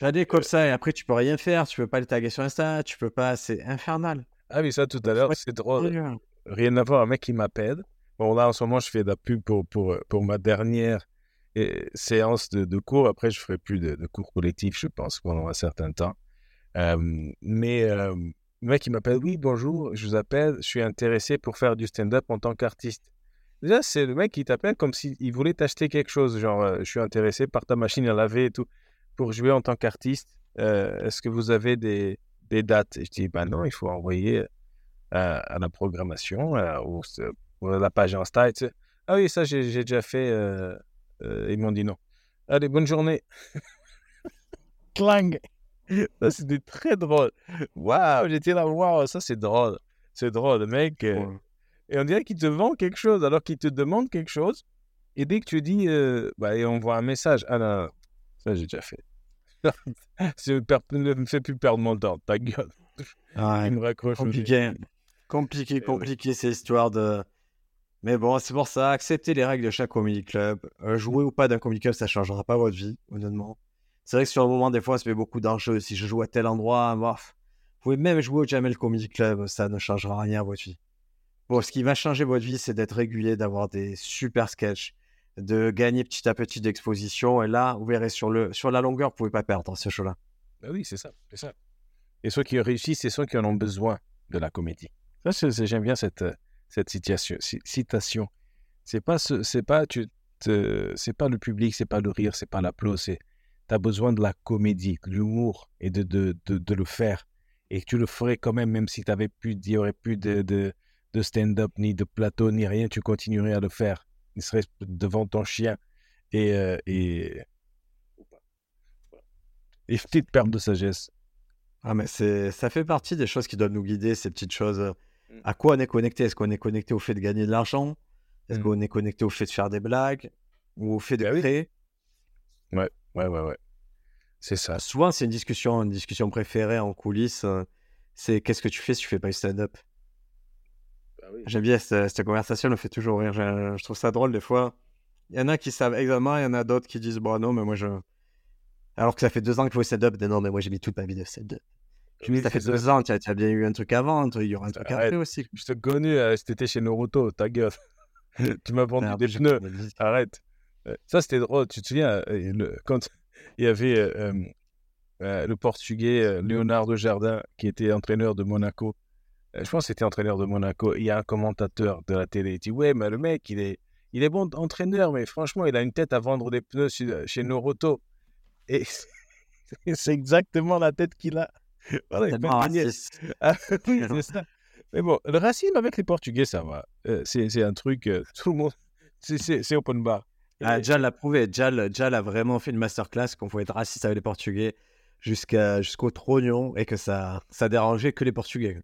Jamais comme ça. Et après, tu peux rien faire. Tu peux pas le taguer sur Insta. Tu peux pas. C'est infernal. Ah oui, ça tout à l'heure, c'est drôle. Rien à voir. Un mec qui m'appelle. Bon, là, en ce moment, je fais de la pub pour, pour, pour ma dernière séance de, de, cours. Après, je ferai plus de, cours collectifs, je pense, pendant un certain temps. mais le mec, il m'appelle, oui, bonjour, je vous appelle, je suis intéressé pour faire du stand-up en tant qu'artiste. Déjà, c'est le mec qui t'appelle comme s'il voulait t'acheter quelque chose, genre, je suis intéressé par ta machine à laver et tout, pour jouer en tant qu'artiste. Est-ce que vous avez des, dates? Et je dis, ben non, il faut envoyer à la programmation, ou, à la page Insta. Et tu ah oui, ça, j'ai déjà fait euh, ils m'ont dit non. Allez, bonne journée. Clang. Ça, c'était très drôle. Waouh, j'étais là, waouh, ça, c'est drôle. C'est drôle, mec. Euh, et on dirait qu'il te vend quelque chose alors qu'il te demande quelque chose. Et dès que tu dis, euh, bah, et on voit un message, ah non, ça, j'ai déjà fait. ne me fais plus perdre mon temps, ta gueule. Il me raccroche. Compliqué, compliqué, eh compliqué, ces histoires de mais bon, c'est pour ça, acceptez les règles de chaque comedy club. Euh, jouer ou pas d'un comedy club, ça ne changera pas votre vie, honnêtement. C'est vrai que sur le moment, des fois, ça fait beaucoup d'enjeux. Si je joue à tel endroit. Vous pouvez même jouer au Jamel Comedy Club, ça ne changera rien à votre vie. Bon, ce qui va changer votre vie, c'est d'être régulier, d'avoir des super sketchs, de gagner petit à petit d'exposition. Et là, vous verrez, sur, le, sur la longueur, vous ne pouvez pas perdre ce show-là. Bah oui, c'est ça, c'est ça. Et ceux qui réussissent, c'est ceux qui en ont besoin de la comédie. J'aime bien cette, euh, cette citation. citation. C'est pas ce, c'est pas tu c'est pas le public, c'est pas le rire, c'est pas l'applaudissement, c'est tu as besoin de la comédie, de l'humour et de, de, de, le faire. Et tu le ferais quand même, même si tu avais plus, il y aurait plus de, de, de stand-up, ni de plateau, ni rien, tu continuerais à le faire. Il serait devant ton chien. Et, euh, et, et petite perte de sagesse. Ah, mais c'est, ça fait partie des choses qui doivent nous guider, ces petites choses Mmh. À quoi on est connecté? Est-ce qu'on est connecté au fait de gagner de l'argent? Est-ce mmh. qu'on est connecté au fait de faire des blagues? Ou au fait de bah créer? Ouais, ouais, ouais, ouais. C'est ça. Souvent, c'est une discussion, une discussion préférée en coulisses. Euh, c'est qu'est-ce que tu fais si tu fais pas du stand-up? Bah J'aime bien cette, conversation, elle me fait toujours rire. Je, trouve ça drôle des fois. Il y en a qui savent exactement, il y en a d'autres qui disent Bon, non, mais moi je. Alors que ça fait deux ans que je fais stand-up, non, mais moi j'ai mis toute ma vie de stand-up. Tu ça fait deux ans, tu as, bien eu un truc avant, il y aura un truc après aussi. Je te connais, euh, c'était chez Naruto, ta gueule. tu m'as vendu des pneus, arrête. Ça, c'était drôle, tu te souviens, euh, le, quand il y avait le portugais Leonardo Jardin, qui était entraîneur de Monaco. je pense que c'était entraîneur de Monaco. Il y a un commentateur de la télé, il dit Ouais, mais le mec, il est, il est bon entraîneur, mais franchement, il a une tête à vendre des pneus chez Naruto. Et c'est exactement la tête qu'il a. Voilà, ah, c'est ça. Mais bon, le racisme avec les Portugais, ça va. Euh, c'est un truc, euh, tout le monde, c'est- open bar. Ah, Jal l'a prouvé. Jal, Jal a vraiment fait une masterclass qu'on pouvait être raciste avec les Portugais jusqu'à jusqu'au trognon et que ça ça dérangeait que les Portugais.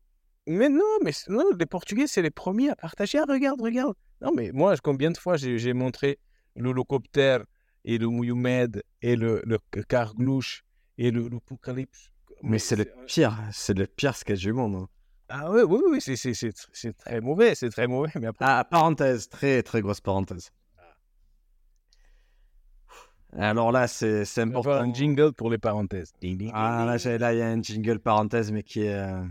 Mais non, mais non, les Portugais, c'est les premiers à partager. Ah, regarde, regarde. Non, mais moi, combien de fois j'ai j'ai montré l'holocoptère et le Mouyoumed et le, le Carglouche et le, le Poucalypse. Mais c'est le pire, c'est le pire sketch du monde. hein. Ah oui, oui, oui, c'est- très mauvais, c'est très mauvais. Mais après, Ah, parenthèse, très très grosse parenthèse. Alors là, c'est important. un jingle pour les parenthèses. Ding, ding, Ah ding, là, il y a un jingle parenthèse, mais qui est euh,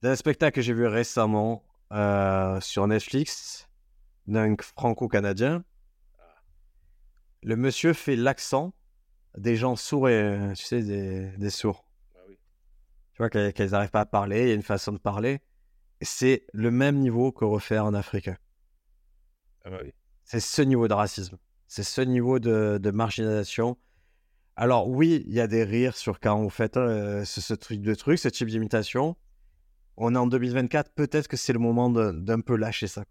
d'un spectacle que j'ai vu récemment euh, sur Netflix, d'un franco-canadien. Le monsieur fait l'accent des gens sourds et, euh, tu sais, des, des sourds. Ah oui. Tu vois, qu'ils n'arrivent pas à parler, il y a une façon de parler. C'est le même niveau que refaire en africain. Ah bah oui. C'est ce niveau de racisme. C'est ce niveau de, de marginalisation. Alors oui, il y a des rires sur quand vous faites euh, ce, ce truc de truc, ce type d'imitation. On est en 2024, peut-être que c'est le moment d'un peu lâcher ça.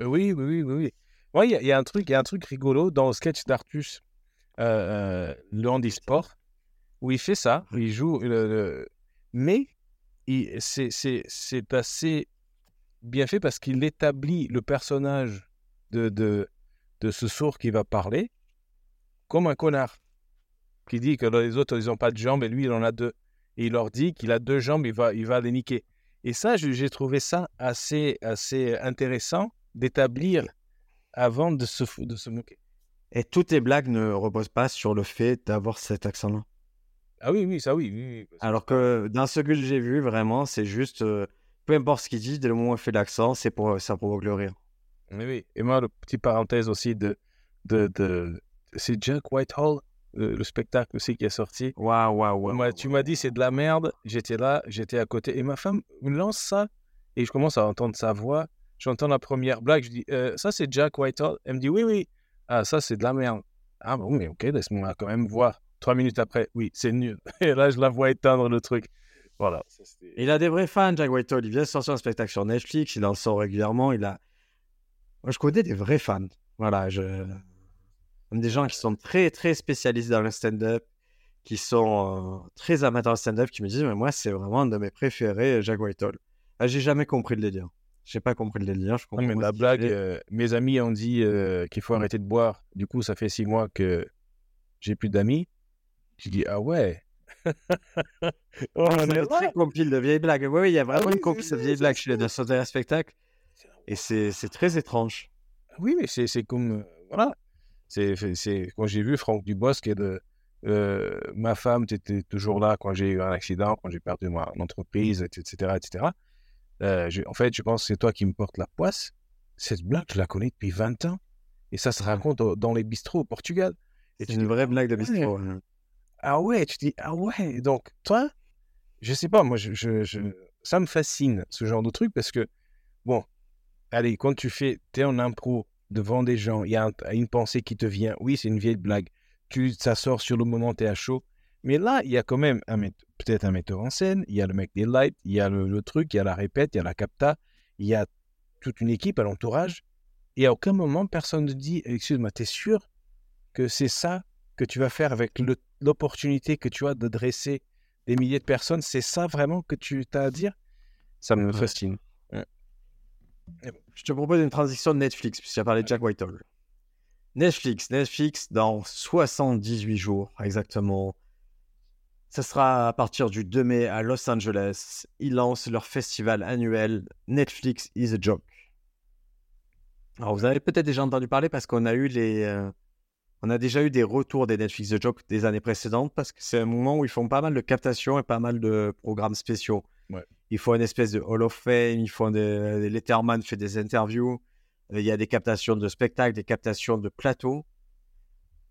Euh, Oui, oui, oui, oui. Ouais, il y, y a un truc, il y a un truc rigolo dans le sketch d'Artus, euh, euh, le handisport, où il fait ça, il joue mais c'est assez bien fait parce qu'il établit le personnage de, de ce sourd qui va parler comme un connard qui dit que les autres ils n'ont pas de jambes et lui il en a deux et il leur dit qu'il a deux jambes, il va il va les niquer. Et ça, j'ai trouvé ça assez assez intéressant d'établir avant de se, de se moquer. Et toutes les blagues ne reposent pas sur le fait d'avoir cet accent-là. Ah oui, oui, ça oui. oui, Alors que dans ce que j'ai vu, vraiment, c'est juste, euh, peu importe ce qu'il dit, dès le moment où il fait l'accent, c'est pour, ça provoque le rire. Oui, oui. Et moi, le petit parenthèse aussi de. de, de... C'est Jack Whitehall, le, le spectacle aussi qui est sorti. Waouh, waouh, waouh. Tu m'as dit c'est de la merde. J'étais là, j'étais à côté. Et ma femme me lance ça. Et je commence à entendre sa voix. J'entends la première blague. Je dis Euh, Ça, c'est Jack Whitehall. Elle me dit Oui, oui. Ah, ça, c'est de la merde. Ah, bon, mais ok, laisse-moi quand même voir. Trois minutes après, oui, c'est nul. Et là, je la vois éteindre le truc. Voilà. Ça, Il a des vrais fans, Jack Whitehall. Il vient de sortir un spectacle sur Netflix, il en sort régulièrement. Il a... Moi, je connais des vrais fans. Voilà, je... Des gens qui sont très, très spécialisés dans le stand-up, qui sont euh, très amateurs de stand-up, qui me disent, mais moi, c'est vraiment un de mes préférés, Jack Whitehall. Ah, j'ai jamais compris le délire. J'ai pas compris le délire. Je Non, comprends mais pas la blague, euh, mes amis ont dit euh, qu'il faut arrêter de boire. Du coup, ça fait six mois que j'ai plus d'amis. Je dis, ah ouais. Oh, Ah, c'est est une très compile de vieilles blagues. Oui, oui, il y a vraiment oui, une compile de vieilles blagues chez les un spectacle. Et c'est très étrange. Oui, mais c'est comme. euh, voilà. C'est quand j'ai vu Franck Dubosc et de. euh, ma femme, tu étais toujours là quand j'ai eu un accident, quand j'ai perdu mon entreprise, etc. etc. Euh, je- en fait, je pense que c'est toi qui me portes la poisse. Cette blague, je la connais depuis 20 ans. Et ça se raconte au- dans les bistrots au Portugal. C'est tu une dis, vraie blague de bistrot. hein. Ah ouais, tu dis, ah ouais. Donc, toi, je sais pas, moi, je, je- je- ça me fascine, ce genre de truc, parce que, bon, allez, quand tu fais, t'es en impro devant des gens, il y a un- une pensée qui te vient, oui, c'est une vieille blague, tu, ça sort sur le moment, t'es à chaud, mais là, il y a quand même un peut-être un metteur en scène, il y a le mec des lights, il y a le, le truc, il y a la répète, il y a la capta, il y a toute une équipe à l'entourage, et à aucun moment, personne ne dit, excuse-moi, t'es sûr que c'est ça que tu vas faire avec l'opportunité que tu as de dresser des milliers de personnes, c'est ça vraiment que tu as à dire? Ça me Ouais. fascine. Je te propose une transition de Netflix, puisque tu as parlé de Jack Whitehall. Netflix, Netflix, dans 78 jours exactement, ça sera à partir du 2 mai à Los Angeles. Ils lancent leur festival annuel Netflix is a Joke. Alors, vous avez peut-être déjà entendu parler parce qu'on a eu les. euh, on a déjà eu des retours des Netflix The Joke des années précédentes parce que c'est un moment où ils font pas mal de captations et pas mal de programmes spéciaux. Ouais. Ils font une espèce de Hall of Fame, ils font des. Letterman fait des interviews, euh, il y a des captations de spectacles, des captations de plateaux.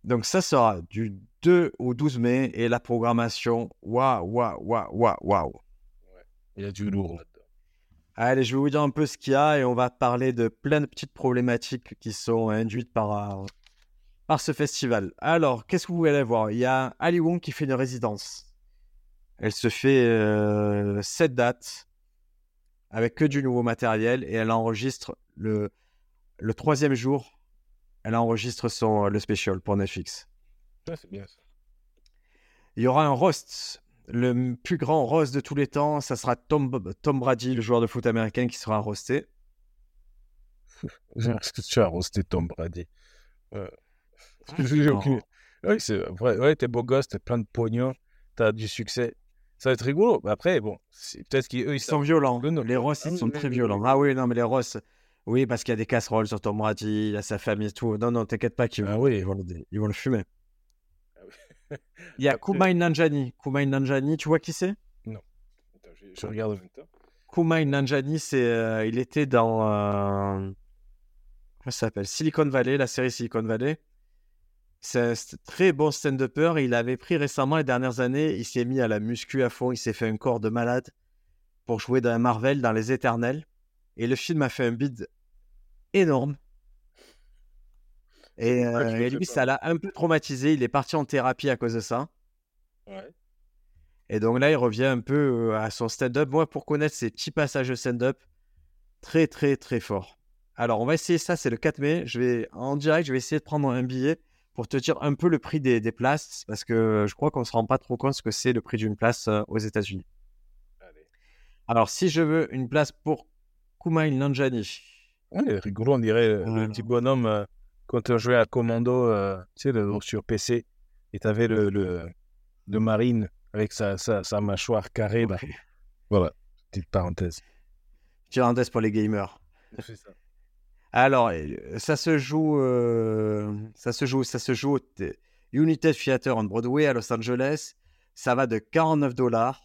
Donc ça sera du 2 au 12 mai et la programmation, waouh, waouh, waouh, waouh, waouh. Il y a du lourd. Allez, je vais vous dire un peu ce qu'il y a et on va parler de plein de petites problématiques qui sont induites par, euh, par ce festival. Alors, qu'est-ce que vous allez voir? Il y a Ali Wong qui fait une résidence. Elle se fait euh, 7 dates avec que du nouveau matériel et elle enregistre le, le troisième jour, elle enregistre son, le special pour Netflix. c'est bien ça. Il y aura un roast, le plus grand roast de tous les temps. Ça sera Tom, Tom Brady, le joueur de foot américain, qui sera roasté. Est-ce que tu as roasté Tom Brady? Euh... aucune... Oui, c'est vrai. Ouais, t'es beau gosse, t'as plein de pognon, t'as du succès. Ça va être rigolo. Après, bon, peut-être qu'ils ils, sont violents. Les Ross, ils sont très violents. Ah oui, non, mais les Ross, oui, parce qu'il y a des casseroles sur Tom Brady, il y a sa famille et tout. Non, non, t'inquiète pas qu'ils ah oui. ils vont, le, ils vont le fumer. Ah oui. il y a Kumail Nanjani. Kumail Nanjani, tu vois qui c'est? Non. Attends, je, je, regarde en même temps. Kumail Nanjani, c'est, euh, il était dans. Euh, comment ça s'appelle? Silicon Valley, la série Silicon Valley. C'est un très bon stand-upper. Il avait pris récemment, les dernières années, il s'est mis à la muscu à fond. Il s'est fait un corps de malade pour jouer dans Marvel, dans Les Éternels. Et le film a fait un bid énorme. Et, euh, lui, ça l'a un peu traumatisé. Il est parti en thérapie à cause de ça. Et donc là, il revient un peu euh, à son stand-up. Moi, pour connaître ces petits passages de stand-up, très, très, très fort. Alors, on va essayer ça. C'est le 4 mai. Je vais, en direct, je vais essayer de prendre un billet pour te dire un peu le prix des, places, parce que je crois qu'on ne se rend pas trop compte ce que c'est le prix d'une place euh, aux États-Unis. Alors, si je veux une place pour Kumail Nanjani. Ouais, rigolo, on dirait euh, le petit bonhomme euh, quand on jouait à Commando, tu sais, sur PC, et tu avais le, le, marine avec sa, sa, mâchoire carrée. Voilà, petite parenthèse. Petite parenthèse pour les gamers. C'est ça. Alors, ça se joue, euh, ça se joue, ça se joue au United Theater on Broadway à Los Angeles. Ça va de 49 dollars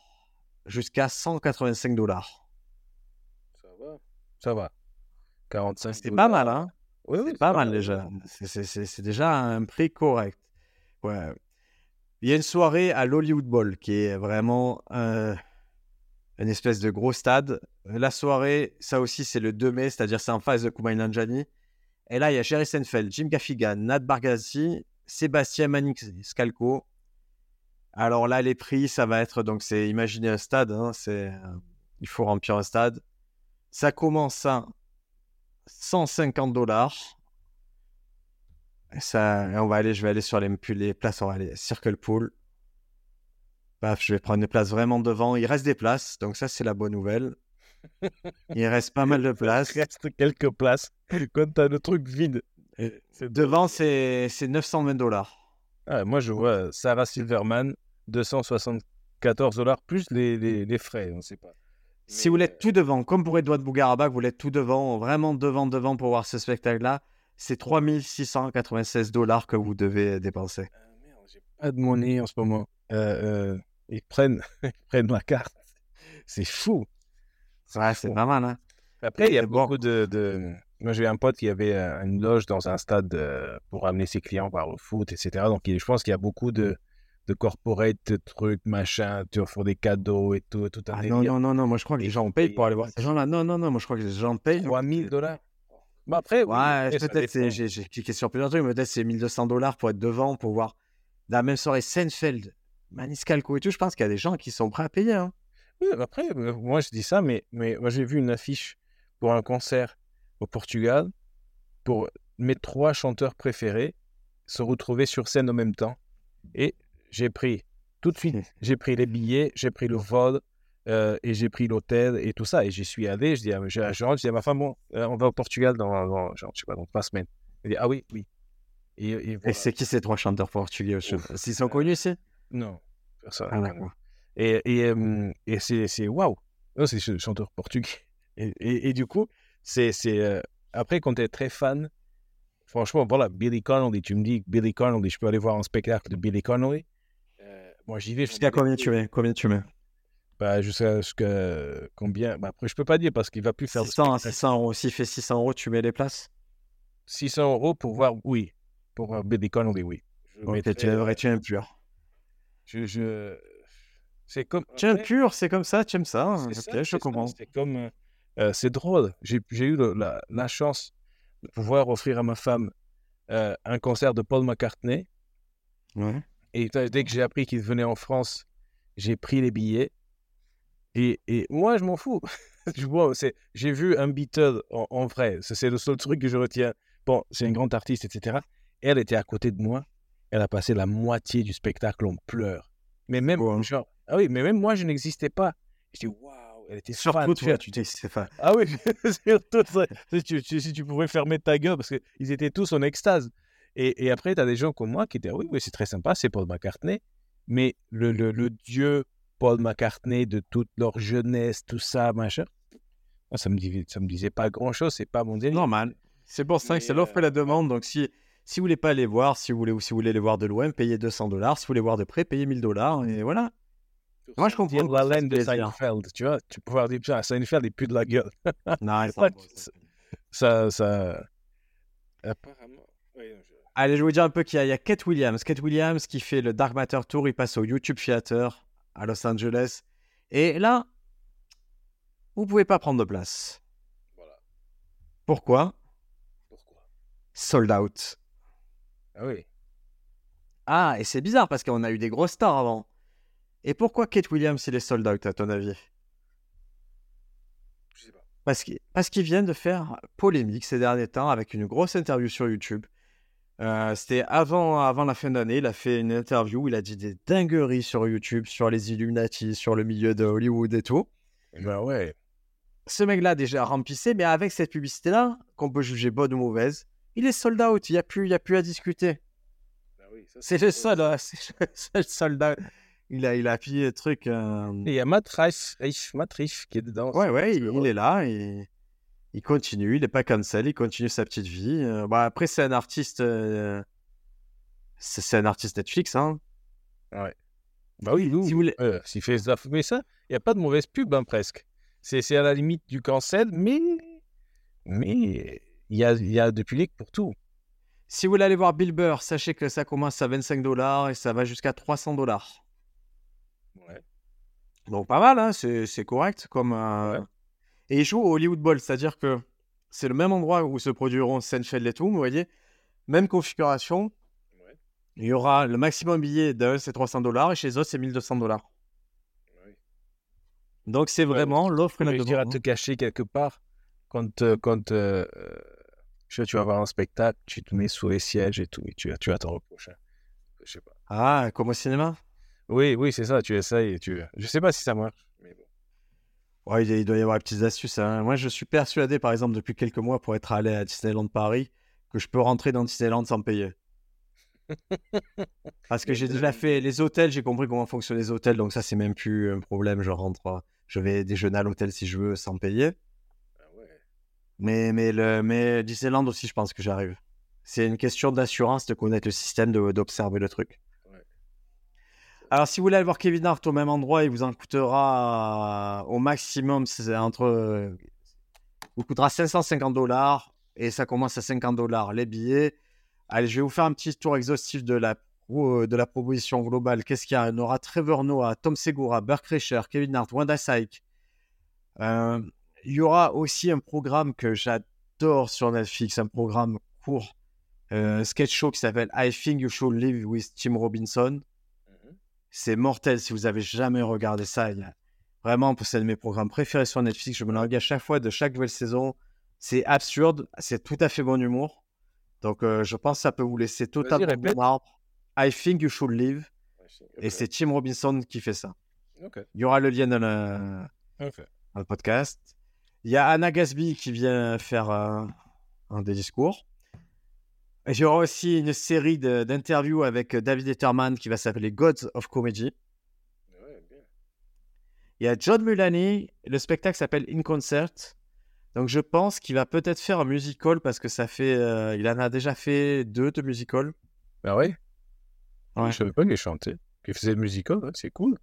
jusqu'à 185 dollars. Ça va, ça va. 45. C'est pas mal, hein? Oui, oui. C'est pas, mal déjà. C'est déjà un prix correct. Ouais. Il y a une soirée à l'Hollywood Bowl qui est vraiment euh, une espèce de gros stade. La soirée, ça aussi, c'est le 2 mai, c'est-à-dire c'est en face de Kumail Nanjani. Et là, il y a Jerry Seinfeld, Jim Gaffigan, Nat Bargatze, Sébastien Maniscalco. Alors là, les prix, ça va être, donc c'est, imaginez un stade, hein, c'est, euh, il faut remplir un stade. Ça commence à 150 dollars. Ça, on va aller, je vais aller sur les, les places, on va aller Circle Pool. Paf, je vais prendre une place vraiment devant. Il reste des places, donc ça, c'est la bonne nouvelle. Il reste pas mal de places. Il reste quelques places quand tu as le truc vide. Devant, c'est 920 dollars. Ah, moi, je vois Sarah Silverman, 274 dollars, plus les, les, frais, on sait pas. Si vous l'êtes tout devant, comme pour Edouard Bougaraba, vous l'êtes tout devant, vraiment devant, devant pour voir ce spectacle-là, c'est 3696 dollars que vous devez dépenser. Ah, merde, j'ai pas de monnaie en ce moment. Euh, euh, ils prennent, ils prennent ma carte. C'est fou. Ouais, c'est pas mal. Hein. Après, il y a beaucoup de, de... Moi, j'ai un pote qui avait euh, une loge dans un stade euh, pour amener ses clients voir le foot, etc. Donc, je pense qu'il y a beaucoup de, de corporate, trucs, machin, tu offres des cadeaux et tout. tout ah, non, non, non, non, moi je crois que les gens payent pour aller voir ces gens-là. Non, non, non, moi je crois que les gens payent. 3000 dollars. Bah après, ouais, peut-être, j'ai cliqué sur plusieurs trucs, mais peut-être c'est 1200 dollars pour être devant, pour voir la même soirée Seinfeld, Maniscalco et tout, je pense qu'il y a des gens qui sont prêts à payer. Hein. Oui, après, euh, moi je dis ça, mais, mais moi j'ai vu une affiche pour un concert au Portugal pour mes trois chanteurs préférés se retrouver sur scène en même temps. Et j'ai pris tout de suite, j'ai pris les billets, j'ai pris le vol euh, et j'ai pris l'hôtel et tout ça. Et j'y suis allé, je dis, à, je, je, dis à ma femme, bon, euh, on va au Portugal dans, genre, je sais pas, dans trois semaines. Elle dit, ah oui, oui. Et, et, c'est qui ces trois chanteurs portugais S'ils sont connus ici non, personne. Ah, et, et, et c'est waouh! C'est chanteur portugais. Et, du coup, c'est après, quand tu es très fan, franchement, voilà, Billy Connolly, tu me dis Billy Connolly, je peux aller voir un spectacle de Billy Connolly. Moi, j'y vais. Jusqu'à combien tu mets? Combien tu mets? Bah, jusqu'à ce combien? Bah, Après, je peux pas dire parce qu'il va plus faire 600, 600 euros. S'il fait 600 euros, tu mets les places? 600 euros pour voir, oui. Pour voir Billy Connolly, oui. Je ok, tu aimerais, tu aimes pur. Je, C'est comme. Tu aimes pur, c'est comme ça, tu aimes ça. Hein, ok, je comprends. C'est comme. Euh, c'est drôle. J'ai eu la, la, chance de pouvoir offrir à ma femme euh, un concert de Paul McCartney. Ouais. Et dès que j'ai appris qu'il venait en France, j'ai pris les billets. Et, et moi, je m'en fous. j'ai vu un Beatle en, en vrai. C'est le seul truc que je retiens. Bon, c'est un grand artiste, etc. Elle était à côté de moi. Elle a passé la moitié du spectacle en pleurs. Mais même, Wow. genre, ah oui, mais même moi, je n'existais pas. Je dis, waouh, elle était fan, Surtout toi, tu dis, c'est fa- Ah oui, surtout, si, tu, tu- si tu pouvais fermer ta gueule, parce qu'ils étaient tous en extase. Et, et après, tu as des gens comme moi qui étaient, ah oui, oui, c'est très sympa, c'est Paul McCartney. Mais le, le, le dieu Paul McCartney de toute leur jeunesse, tout ça, machin, ça me, dis- ça me disait pas grand-chose, c'est pas mon délire. normal. C'est pour ça Mais, que c'est l'offre et la euh, demande. Donc, si, si vous voulez pas les voir, si vous voulez, ou si vous voulez les voir de loin, payez 200 dollars. Si vous voulez voir de près, payez 1000 dollars. Et voilà. Moi, je comprends la laine de. Seinfeld, tu vois, tu peux pouvoir dire, putain, Seinfeld, il pue de la gueule. Non, beaux, ça. Ça, ça... Apparemment... oui, non, je- Allez, je vais vous dire un peu qu'il y, a- il y a Kate Williams. Kate Williams qui fait le Dark Matter Tour. Il passe au YouTube Theater à Los Angeles. Et là, vous pouvez pas prendre de place. Voilà. Pourquoi? Pourquoi? Sold out. Ah oui. Ah, et c'est bizarre parce qu'on a eu des grosses stars avant. Et pourquoi Kate Williams il est sold out à ton avis? Je sais pas. Parce qu'il parce qu'il vient de faire polémique ces derniers temps avec une grosse interview sur YouTube. Euh, C'était avant, avant la fin d'année. Il a fait une interview où il a dit des dingueries sur YouTube, sur les Illuminati, sur le milieu de Hollywood et tout. Ben ouais. Ce mec-là déjà remplissait, mais avec cette publicité-là, qu'on peut juger bonne ou mauvaise, il est sold out. Il n'y a, plus- il y a plus à discuter. Ben oui, ça, C'est le seul, hein, c'est le seul sold out. Il a, il a appuyé le truc. euh, Et il y a Matt Rife, Rife- Matt Rife qui est dedans. Ouais, ouais, il, est là, et il continue, il n'est pas cancel, il continue sa petite vie. Euh, bah, après, c'est un artiste, euh, c'est un artiste Netflix, hein. Bah oui, nous, Si vous euh, s'il fait ça, mais ça, il n'y a pas de mauvaise pub, hein, presque. C'est à la limite du cancel, mais mais il y a, y a du public pour tout. Si vous voulez aller voir Bill Burr, sachez que ça commence à 25 dollars et ça va jusqu'à 300 dollars. Ouais. Donc pas mal, hein, c'est c'est correct. Comme, Ouais. Et il joue au Hollywood Bowl, c'est-à-dire que c'est le même endroit où se produiront Seinfeld et tout, vous voyez. Même configuration. Ouais. Il y aura le maximum billet d'un, c'est 300 dollars, et chez eux, c'est 1200 dollars. Donc c'est vraiment l'offre et la je dirais à demande. te cacher quelque part quand, euh, quand euh, euh, tu vas voir un spectacle, tu te mets sous les sièges et tout, et tu, tu attends le prochain. Je sais pas. Ah, comme au cinéma? Oui, oui, c'est ça, tu essayes et tu. Je sais pas si ça marche. Ouais, il doit y avoir des petites astuces. hein. Moi, je suis persuadé, par exemple, depuis quelques mois, pour être allé à Disneyland Paris, que je peux rentrer dans Disneyland sans payer. Parce que j'ai déjà fait les hôtels, j'ai compris comment fonctionnent les hôtels, donc ça, c'est même plus un problème. Je rentre, je vais déjeuner à l'hôtel si je veux sans payer. Ah. Mais, mais, le, mais Disneyland aussi, je pense que j'arrive. C'est une question d'assurance, de connaître le système, d'observer le truc. Ouais. Alors, si vous voulez aller voir Kevin Hart au même endroit, il vous en coûtera au maximum, c'est entre. euh, vous coûtera 550 dollars et ça commence à 50 dollars les billets. Allez, je vais vous faire un petit tour exhaustif de la, pro- de la proposition globale. Qu'est-ce qu'il y a? On aura Trevor Noah, Tom Segura, Burke Kreischer, Kevin Hart, Wanda Sykes. Euh, il y aura aussi un programme que j'adore sur Netflix, un programme court, euh, sketch show qui s'appelle I Think You Should Live with Tim Robinson. Mhm. C'est mortel si vous avez jamais regardé ça. Il y a- Vraiment, c'est un de mes programmes préférés sur Netflix. Je me le regarde à chaque fois de chaque nouvelle saison. C'est absurde, c'est tout à fait bon humour. Donc, euh, je pense que ça peut vous laisser totalement bon marbre. I think you should je sais. Et c'est Tim Robinson qui fait ça. Il y aura le lien dans le, Ok. dans le podcast. Il y a Anna Gasby qui vient faire euh, un des discours. Et il y aura aussi une série d'interviews avec David Letterman qui va s'appeler Gods of Comedy. Il y a John Mulaney, le spectacle s'appelle In Concert. Donc je pense qu'il va peut-être faire un musical parce que ça fait, euh, il en a déjà fait deux de musical. Bah ouais. Ouais. Je savais pas qu'il chantait. Qu'il faisait musical, hein, c'est cool.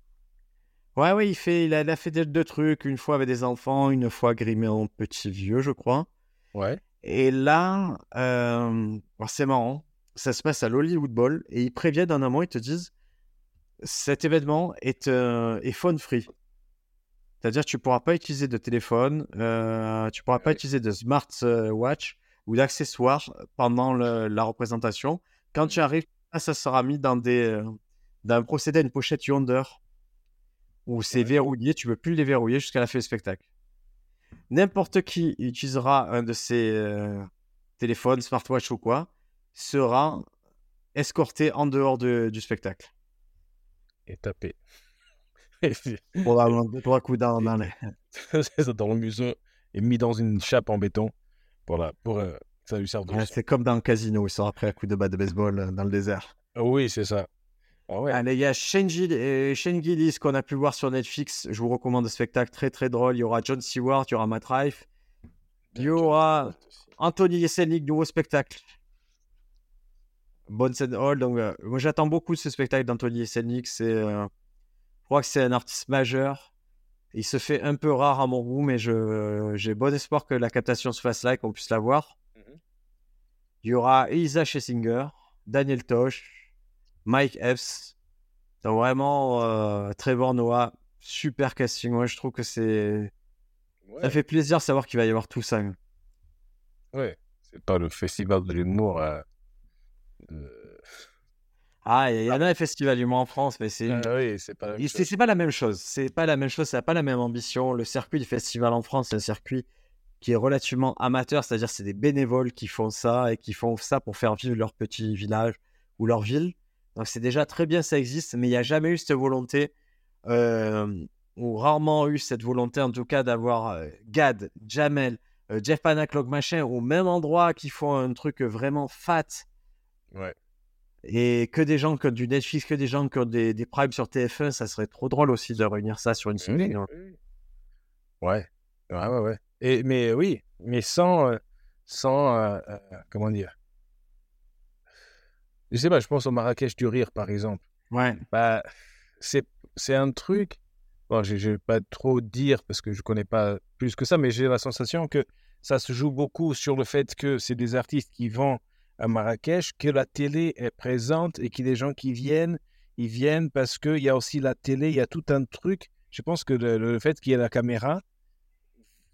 Ouais, ouais, il fait, il a, il a fait deux, deux trucs, une fois avec des enfants, une fois grimé en petit vieux, je crois. Ouais. Et là, euh, c'est marrant, ça se passe à l'Hollywood Bowl et ils préviennent en amont, ils te disent cet événement est, euh, est phone free. C'est-à-dire que tu ne pourras pas utiliser de téléphone, euh, tu ne pourras pas utiliser de smartwatch ou d'accessoires pendant le- la représentation. Quand tu arrives, ça sera mis dans, des, euh, dans un procédé une pochette Yonder où c'est Ouais. verrouillé, tu ne peux plus le déverrouiller jusqu'à la fin du spectacle. n'importe qui utilisera un de ces euh, téléphones, smartwatch ou quoi, sera escorté en dehors de- du spectacle. Et tapé. Pour avoir deux, trois coups dans, dans les- C'est ça, dans le museau et mis dans une chape en béton. Voilà, pour euh, que ça lui serve de Ouais. C'est comme dans le casino, ils sera après un coup de batte de baseball euh, dans le désert. Oui, c'est ça. Ah ouais. Allez, il y a Shane, euh, Gillis qu'on a pu voir sur Netflix. Je vous recommande le spectacle très très drôle. Il y aura John Stewart, il y aura Matt Rife, il y aura Anthony Yeselnik, nouveau spectacle. Bonne scène hall. Donc, euh, moi j'attends beaucoup ce spectacle d'Anthony Yeselnik. C'est, je crois que c'est un artiste majeur. Il se fait un peu rare à mon goût, mais j'ai bon espoir que la captation se fasse là et qu'on puisse la voir. Mhm. Il y aura Elisa Schlesinger, Daniel Tosh, Mike Epps. Donc vraiment, euh, Trevor Noah, super casting. Moi, je trouve que c'est, Ouais, ça fait plaisir de savoir qu'il va y avoir tout ça. ouais. C'est pas le festival de l'humour. euh, Ah, il y en a un festival d'humour en France, mais c'est, Ah oui, c'est pas la même Et c'est chose. c'est pas la même chose. C'est pas la même chose. Ça n'a pas la même ambition. Le circuit du festival en France, c'est un circuit qui est relativement amateur, c'est-à-dire c'est des bénévoles qui font ça et qui font ça pour faire vivre leur petit village ou leur ville. Donc c'est déjà très bien, ça existe, mais il n'y a jamais eu cette volonté, euh, ou rarement eu cette volonté en tout cas d'avoir euh, Gad, Jamel, euh, Jeff Panaclock, machin, au même endroit qui font un truc vraiment fat Ouais. Et que des gens qui ont du Netflix, que des gens qui ont des, des primes sur TF1, ça serait trop drôle aussi de réunir ça sur une Oui, semaine. oui. Ouais, ouais, ouais, ouais. Et, mais oui, mais sans, euh, sans euh, euh, comment dire? Je sais pas, je pense au Marrakech du Rire, par exemple. Ouais. Bah, c'est, c'est un truc. Bon, je je vais pas trop dire parce que je connais pas plus que ça, mais j'ai la sensation que ça se joue beaucoup sur le fait que c'est des artistes qui vont à Marrakech, que la télé est présente et a des gens qui viennent, ils viennent parce qu'il y a aussi la télé, il y a tout un truc. Je pense que le, le fait qu'il y ait la caméra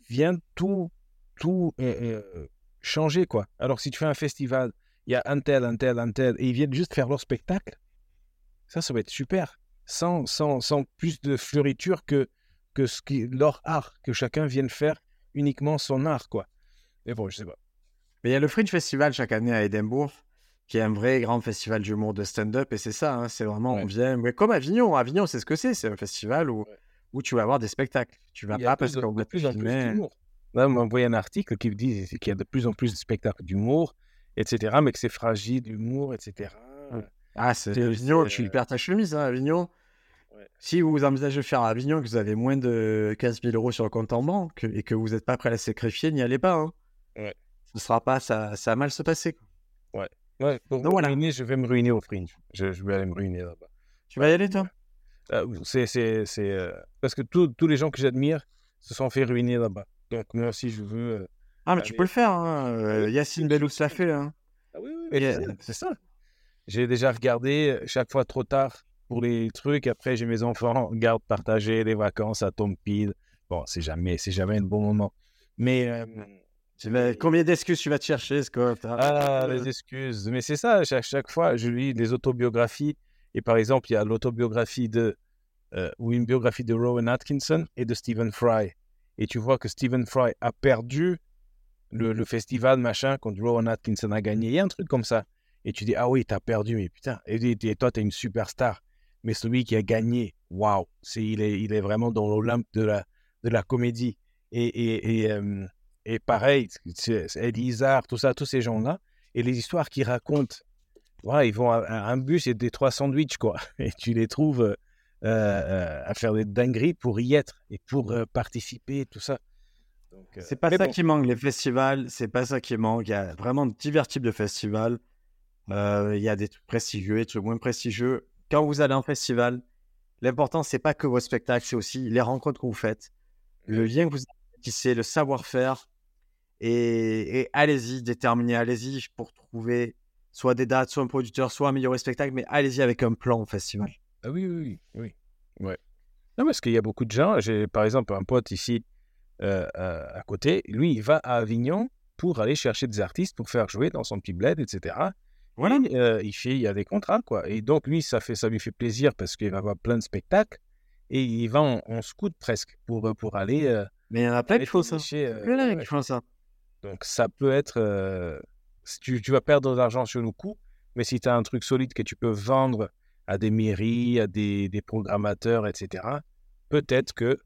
vient tout, tout euh, euh, changer, quoi. Alors, si tu fais un festival, il y a un tel, un tel, un tel, et ils viennent juste faire leur spectacle, ça, ça va être super. Sans, sans, sans plus de fleuriture que, que ce qui, leur art, que chacun vienne faire uniquement son art, quoi. Mais bon, je sais pas. Mais il y a le Fringe Festival chaque année à Édimbourg, qui est un vrai grand festival d'humour de stand-up, et c'est ça, hein, c'est vraiment, Ouais. on vient, mais comme Avignon, Avignon, c'est ce que c'est, c'est un festival où, Ouais. où tu vas avoir des spectacles. Tu vas pas parce qu'on va te plus en plus filmer. d'humour. Là, on m'a envoyé un article qui dit qu'il y a de plus en plus de spectacles d'humour, etc., mais que c'est fragile, l'humour, etc. Ah, c'est Avignon, tu euh, perds ta chemise, hein, Avignon. Ouais. Si vous envisagez de faire à Avignon, que vous avez moins de 15 000 euros sur le compte en banque et que vous n'êtes pas prêt à la sacrifier, n'y allez pas. Hein. Ouais. Ce sera pas, ça, ça va mal se passer. quoi. Ouais, pour Donc me voilà. ruiner, je vais me ruiner au fringe. Je, je vais aller me ruiner là-bas. Tu vas y aller, toi? Euh, c'est, c'est, c'est, euh, parce que tous tous les gens que j'admire se sont fait ruiner là-bas. Donc moi aussi, je veux. euh, Ah, mais tu peux le faire. Hein. euh, Yacine Bellous l'a fait. Hein. Ah oui, oui, euh, c'est ça. J'ai déjà regardé chaque fois trop tard pour les trucs. Après, j'ai mes enfants, garde partagée, les vacances, ça tombe pile. Bon, c'est jamais, c'est jamais un bon moment. Mais Combien d'excuses tu vas te chercher, Scott ah, les excuses. Mais c'est ça. Chaque, chaque fois, je lis des autobiographies. Et par exemple, il y a l'autobiographie de euh, ou une biographie de Rowan Atkinson et de Stephen Fry. Et tu vois que Stephen Fry a perdu le, festival, machin, quand Rowan Atkinson a gagné. Il y a un truc comme ça. Et tu dis, ah oui, t'as perdu, mais putain. Et, toi, t'es une superstar. Mais celui qui a gagné, waouh, c'est, il, est, il est vraiment dans l'Olympe de la, de la comédie. Et, euh, et pareil, c'est, c'est Eddie Izzard, tout ça, tous ces gens-là. Et les histoires qu'ils racontent, voilà, ils vont à, à un bus et des trois sandwichs, quoi. Et tu les trouves euh, euh, à faire des dingueries pour y être et pour euh, participer, tout ça. C'est pas ça bon. qui manque, les festivals, c'est pas ça qui manque. Il y a vraiment divers types de festivals. Il y a des trucs prestigieux et des trucs moins prestigieux. Quand vous allez en festival, l'important, c'est pas que vos spectacles, c'est aussi les rencontres que vous faites, le lien que vous tissez, le savoir-faire. Et, et allez-y, déterminez, allez-y pour trouver soit des dates, soit un producteur, soit améliorer le spectacle, mais allez-y avec un plan au festival. Ah oui, oui, oui, oui. Ouais. Non, parce qu'il y a beaucoup de gens. J'ai par exemple un pote ici euh, à, à côté. Lui, il va à Avignon pour aller chercher des artistes pour faire jouer dans son petit bled, etc. Voilà. Et, euh, il fait, il y a des contrats, quoi. Et donc lui, ça fait, ça lui fait plaisir parce qu'il va avoir plein de spectacles et il va en, en scout presque pour pour aller euh, Mais il y en a plein qui font ça. Plein qui font ça. Donc, ça peut être. euh, tu, tu vas perdre de l'argent sur le coup, mais si tu as un truc solide que tu peux vendre à des mairies, à des, des programmateurs, etc., peut-être que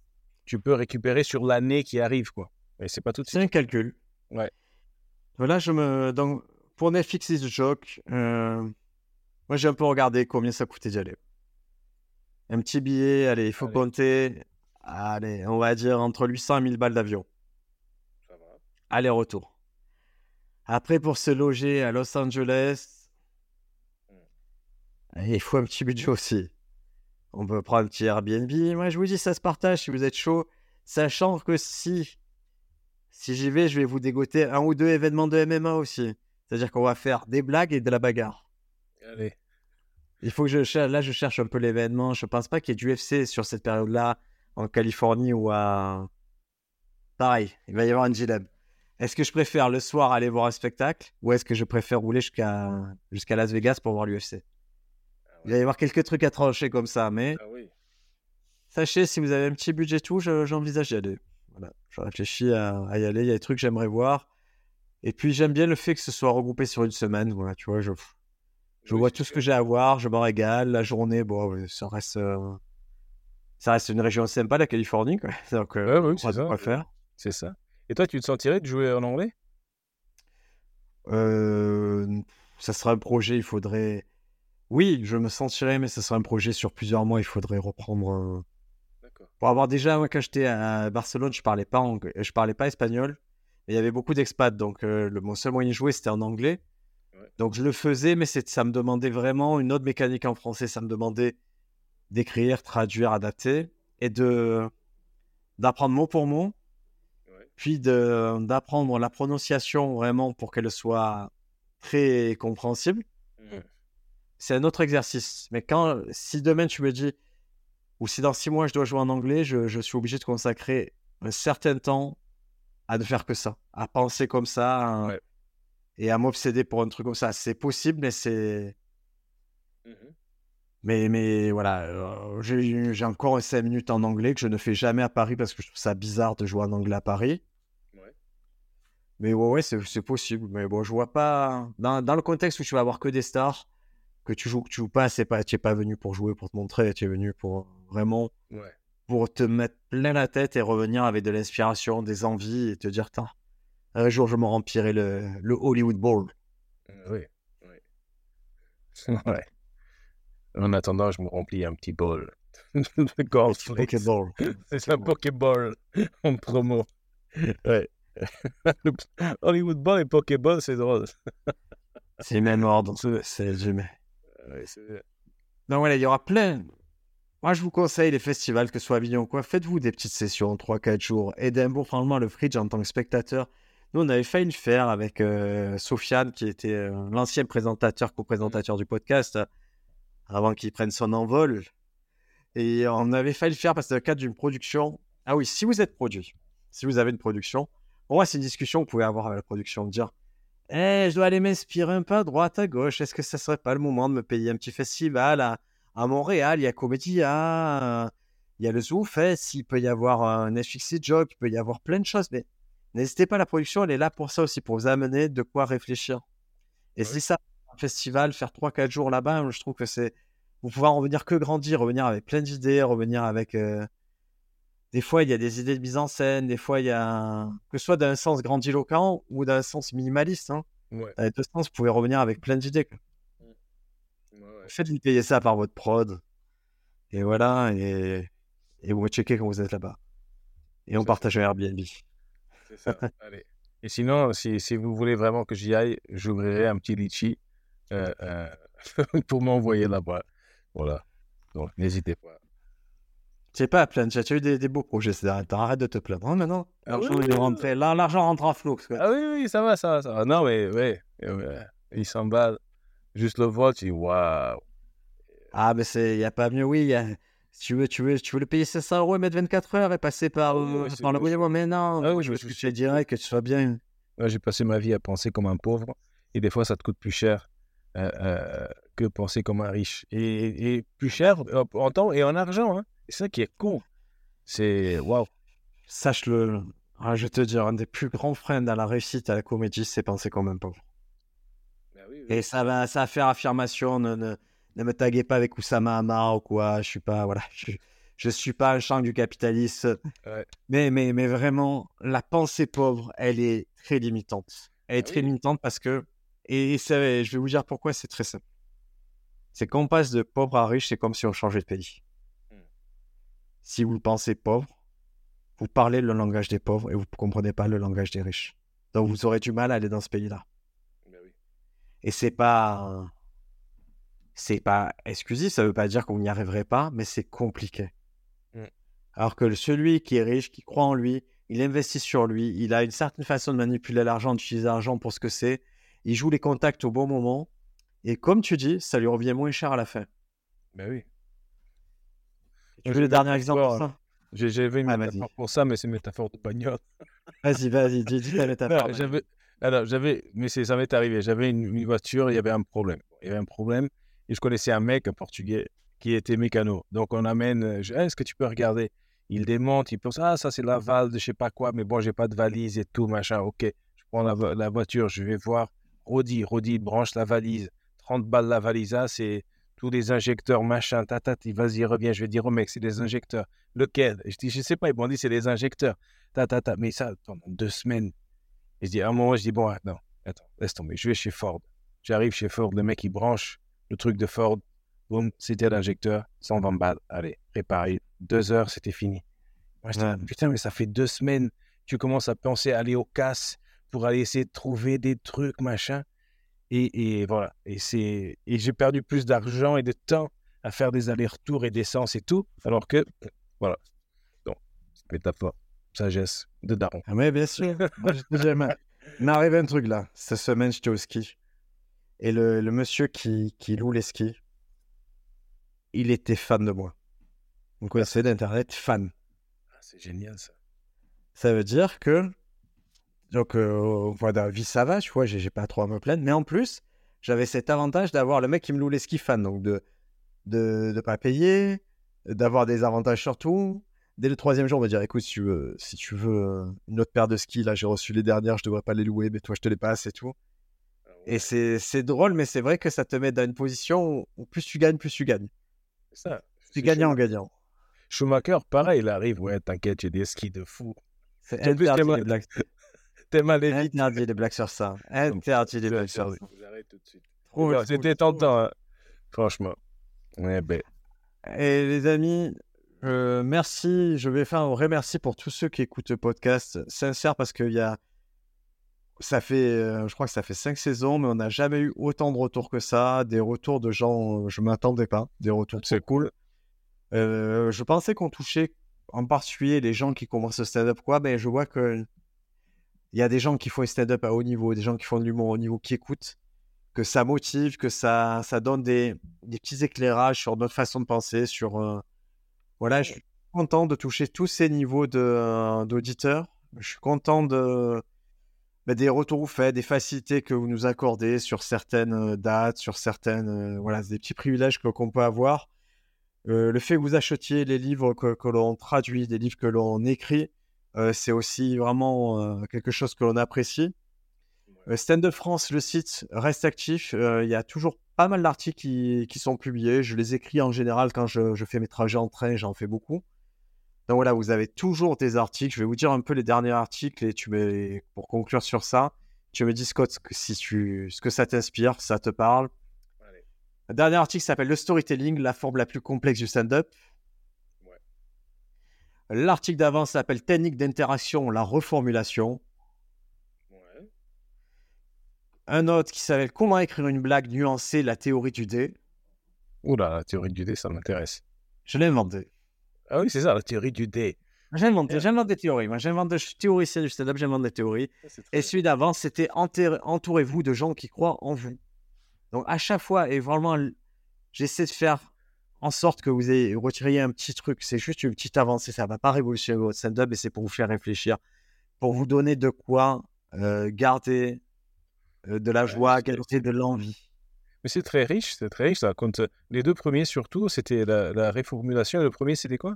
tu peux récupérer sur l'année qui arrive, quoi. Mais c'est pas tout de C'est suite. un calcul. Ouais. Voilà, je me. Donc, pour Netflix is the joke, euh, moi j'ai un peu regardé combien ça coûtait d'y aller. Un petit billet, allez, il faut Allez. compter. Allez, on va dire entre 800 et 1000 balles d'avion. Aller-retour. Après, pour se loger à Los Angeles, il faut un petit budget aussi. On peut prendre un petit Airbnb. Moi, je vous dis, ça se partage si vous êtes chaud. Sachant que si, si j'y vais, je vais vous dégoter un ou deux événements de MMA aussi. C'est-à-dire qu'on va faire des blagues et de la bagarre. Allez. Il faut que je cherche, là, je cherche un peu l'événement. Je pense pas qu'il y ait du UFC sur cette période-là en Californie ou à. Pareil, il va y avoir une dilemme. Est-ce que je préfère le soir aller voir un spectacle ou est-ce que je préfère rouler jusqu'à jusqu'à Las Vegas pour voir l'UFC Il va y avoir quelques trucs à trancher comme ça, mais Ah oui. sachez, si vous avez un petit budget et tout, je- j'envisage d'y aller. Voilà, je réfléchis à, à y aller. Il y a des trucs que j'aimerais voir. Et puis, j'aime bien le fait que ce soit regroupé sur une semaine. Voilà, tu vois, je, je Oui, vois tout ce que j'ai à voir, je m'en régale. La journée, bon, ça reste, euh, ça reste une région sympa, la Californie. Quoi. Donc, euh, Ouais, oui, on faire. C'est ça. Et toi, tu te sentirais de jouer en anglais? Euh, ça sera un projet, il faudrait. Oui, je me sentirais, mais ça sera un projet sur plusieurs mois. Il faudrait reprendre. euh. Pour avoir déjà, moi, quand j'étais à Barcelone, je parlais pas, je parlais pas espagnol. Mais il y avait beaucoup d'expats, donc euh, le, mon seul moyen de jouer, c'était en anglais. Ouais. Donc je le faisais, mais ça me demandait vraiment une autre mécanique en français. Ça me demandait d'écrire, traduire, adapter et de d'apprendre mot pour mot. Puis d'apprendre la prononciation vraiment pour qu'elle soit très compréhensible. Mhm. C'est un autre exercice. Mais quand, si demain tu me dis, ou si dans six mois je dois jouer en anglais, je, je suis obligé de consacrer un certain temps à ne faire que ça, à penser comme ça à- Ouais. et à m'obséder pour un truc comme ça. C'est possible, mais c'est. Mhm. Mais, mais voilà, euh, j'ai encore 5 minutes en anglais que je ne fais jamais à Paris parce que je trouve ça bizarre de jouer en anglais à Paris. Ouais. Mais ouais, ouais, c'est possible. Mais bon, je vois pas. Dans, dans le contexte où tu vas avoir que des stars, que tu joues, que tu joues pas, c'est pas, tu es pas venu pour jouer, pour te montrer, tu es venu pour vraiment Ouais. pour te mettre plein la tête et revenir avec de l'inspiration, des envies et te dire, un jour je me remplirai le, le Hollywood Bowl. Oui. Oui. Ouais. En attendant, je me remplis un petit bol de cornflakes. Pokéball. C'est un Pokéball en promo. Ouais. Hollywood Ball et Pokéball, c'est drôle. C'est même ordre. C'est même. Ouais, Donc voilà, il y aura plein. Moi, je vous conseille les festivals, que ce soit Avignon ou quoi. Faites-vous des petites sessions, 3-4 jours. Édimbourg, franchement, le Fridge en tant que spectateur. Nous, on avait failli le faire avec euh, Sofiane, qui était euh, l'ancien présentateur, co-présentateur du podcast, avant qu'il prenne son envol. Et on avait failli le faire parce que dans le cadre d'une production. Ah oui, si vous êtes produit, si vous avez une production, pour moi, c'est une discussion que vous pouvez avoir avec la production, de dire Eh, je dois aller m'inspirer un peu à droite, à gauche. Est-ce que ça serait pas le moment de me payer un petit festival à, à Montréal? Il y a Comédia, il y a le Zoo Fest, il peut y avoir un Netflix Job, il peut y avoir plein de choses. Mais n'hésitez pas, la production, elle est là pour ça aussi, pour vous amener de quoi réfléchir. Et Ouais. si ça, un festival, faire 3-4 jours là-bas, je trouve que c'est. Vous pouvez en revenir que grandir, revenir avec plein d'idées, revenir avec. euh, Des fois, il y a des idées de mise en scène, des fois, il y a. Que ce soit d'un sens grandiloquent ou d'un sens minimaliste. Hein. Ouais. Dans les deux sens, vous pouvez revenir avec plein d'idées. Ouais, ouais. Faites-vous payer ça par votre prod. Et voilà, et, et vous me checkez quand vous êtes là-bas. Et on partage un Airbnb. C'est ça. Allez. Et sinon, si, si vous voulez vraiment que j'y aille, j'ouvrirai un petit litchi euh, euh, pour m'envoyer là-bas. Voilà. Donc, n'hésitez pas. Tu sais pas à plaindre, tu as eu des, des beaux projets ces derniers temps. Arrête de te plaindre. hein, maintenant, l'argent oui, est oui, l'argent rentre en quoi. Ah oui, oui, ça va, ça va, ça va. Non, mais ouais, ouais, il s'emballe. Juste le vol, tu dis waouh. Ah, mais il n'y a pas mieux, oui. y a- Si tu veux, tu veux, tu veux le payer 500 euros et mettre 24 heures et passer par, Oui, oui, euh, c'est- par le oui, oui, mais non. Ah oui, je veux que tu te dirais que tu sois bien. Moi, j'ai passé ma vie à penser comme un pauvre. Et des fois, ça te coûte plus cher euh, euh, que penser comme un riche. Et, et plus cher euh, en temps et en argent. Hein. C'est ça qui est con. C'est waouh. sache-le, ah, je vais te dire, un des plus grands freins à la réussite à la comédie, c'est penser comme un pauvre. Ben oui, oui. Et ça va, ça va faire affirmation. Ne, ne, ne me taguez pas avec Oussama Hamar ou quoi. Je suis pas, voilà, je, je suis pas un champ du capitaliste. Ouais. Mais, mais, mais vraiment, la pensée pauvre, elle est très limitante. Elle est Ah très oui. limitante parce que, et je vais vous dire pourquoi c'est très simple. C'est qu'on passe de pauvre à riche, c'est comme si on changeait de pays. Hmm. Si vous pensez pauvre, vous parlez le langage des pauvres et vous ne comprenez pas le langage des riches. Donc vous aurez du mal à aller dans ce pays-là. Ben oui. Et c'est pas. C'est pas exclusif, ça veut pas dire qu'on n'y arriverait pas, mais c'est compliqué. Mm. Alors que celui qui est riche, qui croit en lui, il investit sur lui, il a une certaine façon de manipuler l'argent, d'utiliser l'argent pour ce que c'est, il joue les contacts au bon moment, et comme tu dis, ça lui revient moins cher à la fin. Ben oui. Tu veux le dernier exemple pour ça? J'ai- J'avais une Ah, métaphore pour ça, mais c'est une métaphore de bagnole. Vas-y, vas-y, dis, dis ta métaphore. J'avais, alors, j'avais, mais ça m'est arrivé. J'avais une, une voiture, il y avait un problème. Il y avait un problème, et je connaissais un mec, un Portugais, qui était mécano. Donc, on amène, euh, je- Ah, est-ce que tu peux regarder? Il démonte, il pense, ah, ça, c'est la valve de je sais pas quoi, mais bon, j'ai pas de valise et tout, machin. Ok, je prends la, la voiture, je vais voir Rodi. Rodi, il branche la valise. 30 balles la valise, ah, c'est tous les injecteurs, machin, tatati, vas-y, reviens. Je vais dire au mec, c'est des injecteurs. Lequel? Je dis, je sais pas, ils m'ont dit, c'est des injecteurs. Tatata, mais ça, pendant deux semaines. Et je dis, à un moment, je dis, bon, attends, attends, laisse tomber, je vais chez Ford. J'arrive chez Ford, le mec, il branche le truc de Ford. Boum, c'était l'injecteur, 120 balles. Allez, réparé. Deux heures, c'était fini. Moi, je dis, Ouais. putain, mais ça fait deux semaines. Tu commences à penser à aller au casse pour aller essayer de trouver des trucs, machin. Et, et voilà. Et, c'est, et j'ai perdu plus d'argent et de temps à faire des allers-retours et d'essence et tout. Alors que, voilà. Donc, métaphore, sagesse de daron. Ah mais bien sûr. Dis, il m'est arrivé un truc là. Cette semaine, j'étais au ski. Et le, le monsieur qui, qui loue les skis, il était fan de moi. Vous connaissez d'Internet, fan. Ah, c'est génial ça. Ça veut dire que, donc, euh, voilà, vie ça va, tu vois, j'ai pas trop à me plaindre. Mais en plus, j'avais cet avantage d'avoir le mec qui me loue les skis fan. Donc, de de ne pas payer, d'avoir des avantages surtout. Dès le troisième jour, on va dire écoute, si tu veux, si tu veux euh, une autre paire de skis, là, j'ai reçu les dernières, je devrais pas les louer, mais toi, je te les passe et tout. Et c'est drôle, mais c'est vrai que ça te met dans une position où- plus tu gagnes, plus tu gagnes. C'est ça. Tu C'est gagnes en Schumacher. gagnant. Schumacher, pareil, il arrive. Ouais, t'inquiète, j'ai des skis de fou. C'est En plus, interdit t'es les mal- blagues. T'aimes aller vite. Interdit les blagues sur ça. Interdit les blagues sur ça. J'arrête tout de suite. C'était tentant, hein. franchement. Ouais, ben, Et les amis, euh, merci. Je vais faire un vrai merci pour tous ceux qui écoutent le podcast. Sincère parce qu'il y a. Ça fait, euh, je crois que ça fait cinq saisons, mais on n'a jamais eu autant de retours que ça. Des retours de gens, euh, je m'attendais pas. Des retours, c'est cool. Euh, je pensais qu'on touchait en particulier les gens qui commencent le stand-up, quoi, mais je vois que il y a des gens qui font le stand-up à haut niveau, des gens qui font de l'humour au niveau, qui écoutent, que ça motive, que ça, ça donne des, des petits éclairages sur notre façon de penser, sur... euh, Voilà, je suis content de toucher tous ces niveaux euh, d'auditeurs. Je suis content de, bah, des retours vous faites, des facilités que vous nous accordez sur certaines euh, dates, sur certaines... euh, voilà, des petits privilèges qu'on peut avoir. Le fait que vous achetiez les livres que, que l'on traduit, des livres que l'on écrit, c'est aussi vraiment euh, quelque chose que l'on apprécie. Euh, Stand Up France, le site reste actif. Euh, Il y a toujours pas mal d'articles qui, qui sont publiés. Je les écris en général quand je, je fais mes trajets en train, j'en fais beaucoup. Donc voilà, vous avez toujours des articles. Je vais vous dire un peu les derniers articles et tu me, pour conclure sur ça, tu me dis Scott ce que- si tu, ce que ça t'inspire, ça te parle. Allez. Le dernier article s'appelle Le storytelling, la forme la plus complexe du stand-up. L'article d'avant s'appelle Technique d'interaction, la reformulation. ouais. Un autre qui s'appelle Comment écrire une blague nuancée, la théorie du dé. Oula, la théorie du dé, ça m'intéresse. Je l'ai inventé. Ah oui, c'est ça, la théorie du dé. J'invente, Yeah. j'invente des théories. Moi, j'invente des je suis théoricien du stand-up, j'invente des théories. Et celui d'avant, c'était entourez-vous de gens qui croient en vous. Donc, à chaque fois, et vraiment, j'essaie de faire en sorte que vous ayez, retiriez un petit truc. C'est juste une petite avancée. Ça ne va pas révolutionner votre stand-up, et c'est pour vous faire réfléchir, pour vous donner de quoi euh, garder euh, de la joie, garder de l'envie. Mais c'est très riche, c'est très riche. Ça compte. Les deux premiers, surtout, c'était la, la réformulation. Et le premier, c'était quoi?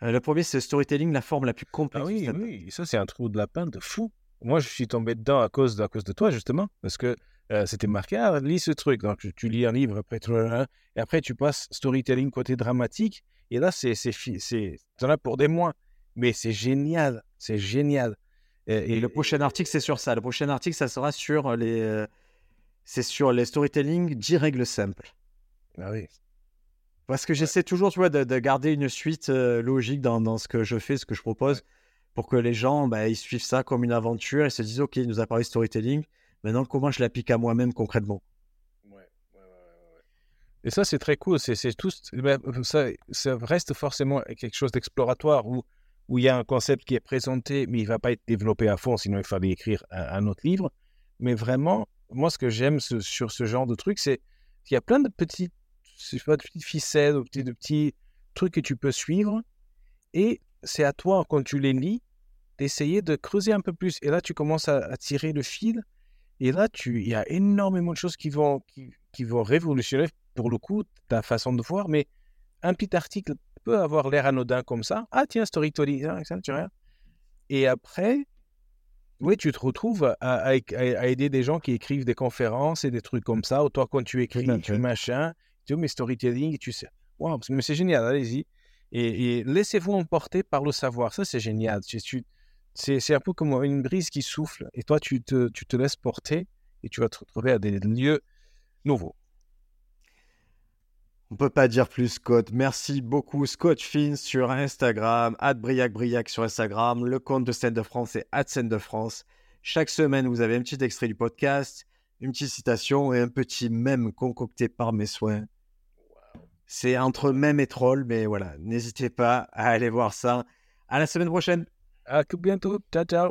Le premier, c'est storytelling, la forme la plus Ah complexe. oui, oui, ça c'est un trou de lapin de fou. Moi, je suis tombé dedans à cause de, à cause de toi, justement, parce que euh, c'était marqué, ah, lis ce truc. Donc, tu, lis un livre, après, tu- et après, tu passes storytelling côté dramatique, et là, c'est, c'est, c'est, t'en as pour des mois. Mais c'est génial, c'est génial. Et le prochain article, c'est sur ça. Le prochain article, ça sera sur les, euh, c'est sur les storytelling 10 règles simples. Ah oui. Parce que j'essaie toujours, tu vois, de, de garder une suite euh, logique dans, dans ce que je fais, ce que je propose, pour que les gens, bah, ils suivent ça comme une aventure et se disent, OK, il nous a parlé storytelling. Maintenant, comment je l'applique à moi-même concrètement? Et ça, c'est très cool. C'est, tout, ben, ça, ça reste forcément quelque chose d'exploratoire où, où il y a un concept qui est présenté, mais il ne va pas être développé à fond, sinon il fallait écrire un, autre livre. Mais vraiment, moi, ce que j'aime sur ce genre de truc, c'est qu'il y a plein de petites, je sais pas, de petites ficelles, de petits, de petits trucs que tu peux suivre. Et c'est à toi, quand tu les lis, d'essayer de creuser un peu plus. Et là, tu commences à tirer le fil. Et là, tu, il y a énormément de choses qui vont, qui, qui vont révolutionner, pour le coup, ta façon de voir. Mais un petit article peut avoir l'air anodin comme ça. Ah, tiens, storytelling, ça, tu vois. Et après, oui, tu te retrouves à, à- à aider des gens qui écrivent des conférences et des trucs comme ça. Ou toi, quand tu écris, tu machin, tu dis, oh, mais storytelling, tu sais. Waouh, mais c'est génial, allez-y. Et, et laissez-vous emporter par le savoir. Ça, c'est génial. Tu- tu- c'est, un peu comme une brise qui souffle. Et toi, tu te, laisses porter et tu vas te retrouver à des lieux nouveaux. On peut pas dire plus, Scott. Merci beaucoup, Scott Finn sur Instagram, Briac Briac sur Instagram. Le compte de Scène de France, c'est Scène de France. Chaque semaine, vous avez un petit extrait du podcast, une petite citation et un petit mème concocté par mes soins. C'est entre mème et troll, mais voilà, n'hésitez pas à aller voir ça. À la semaine prochaine. À tout bientôt. Ciao, ciao.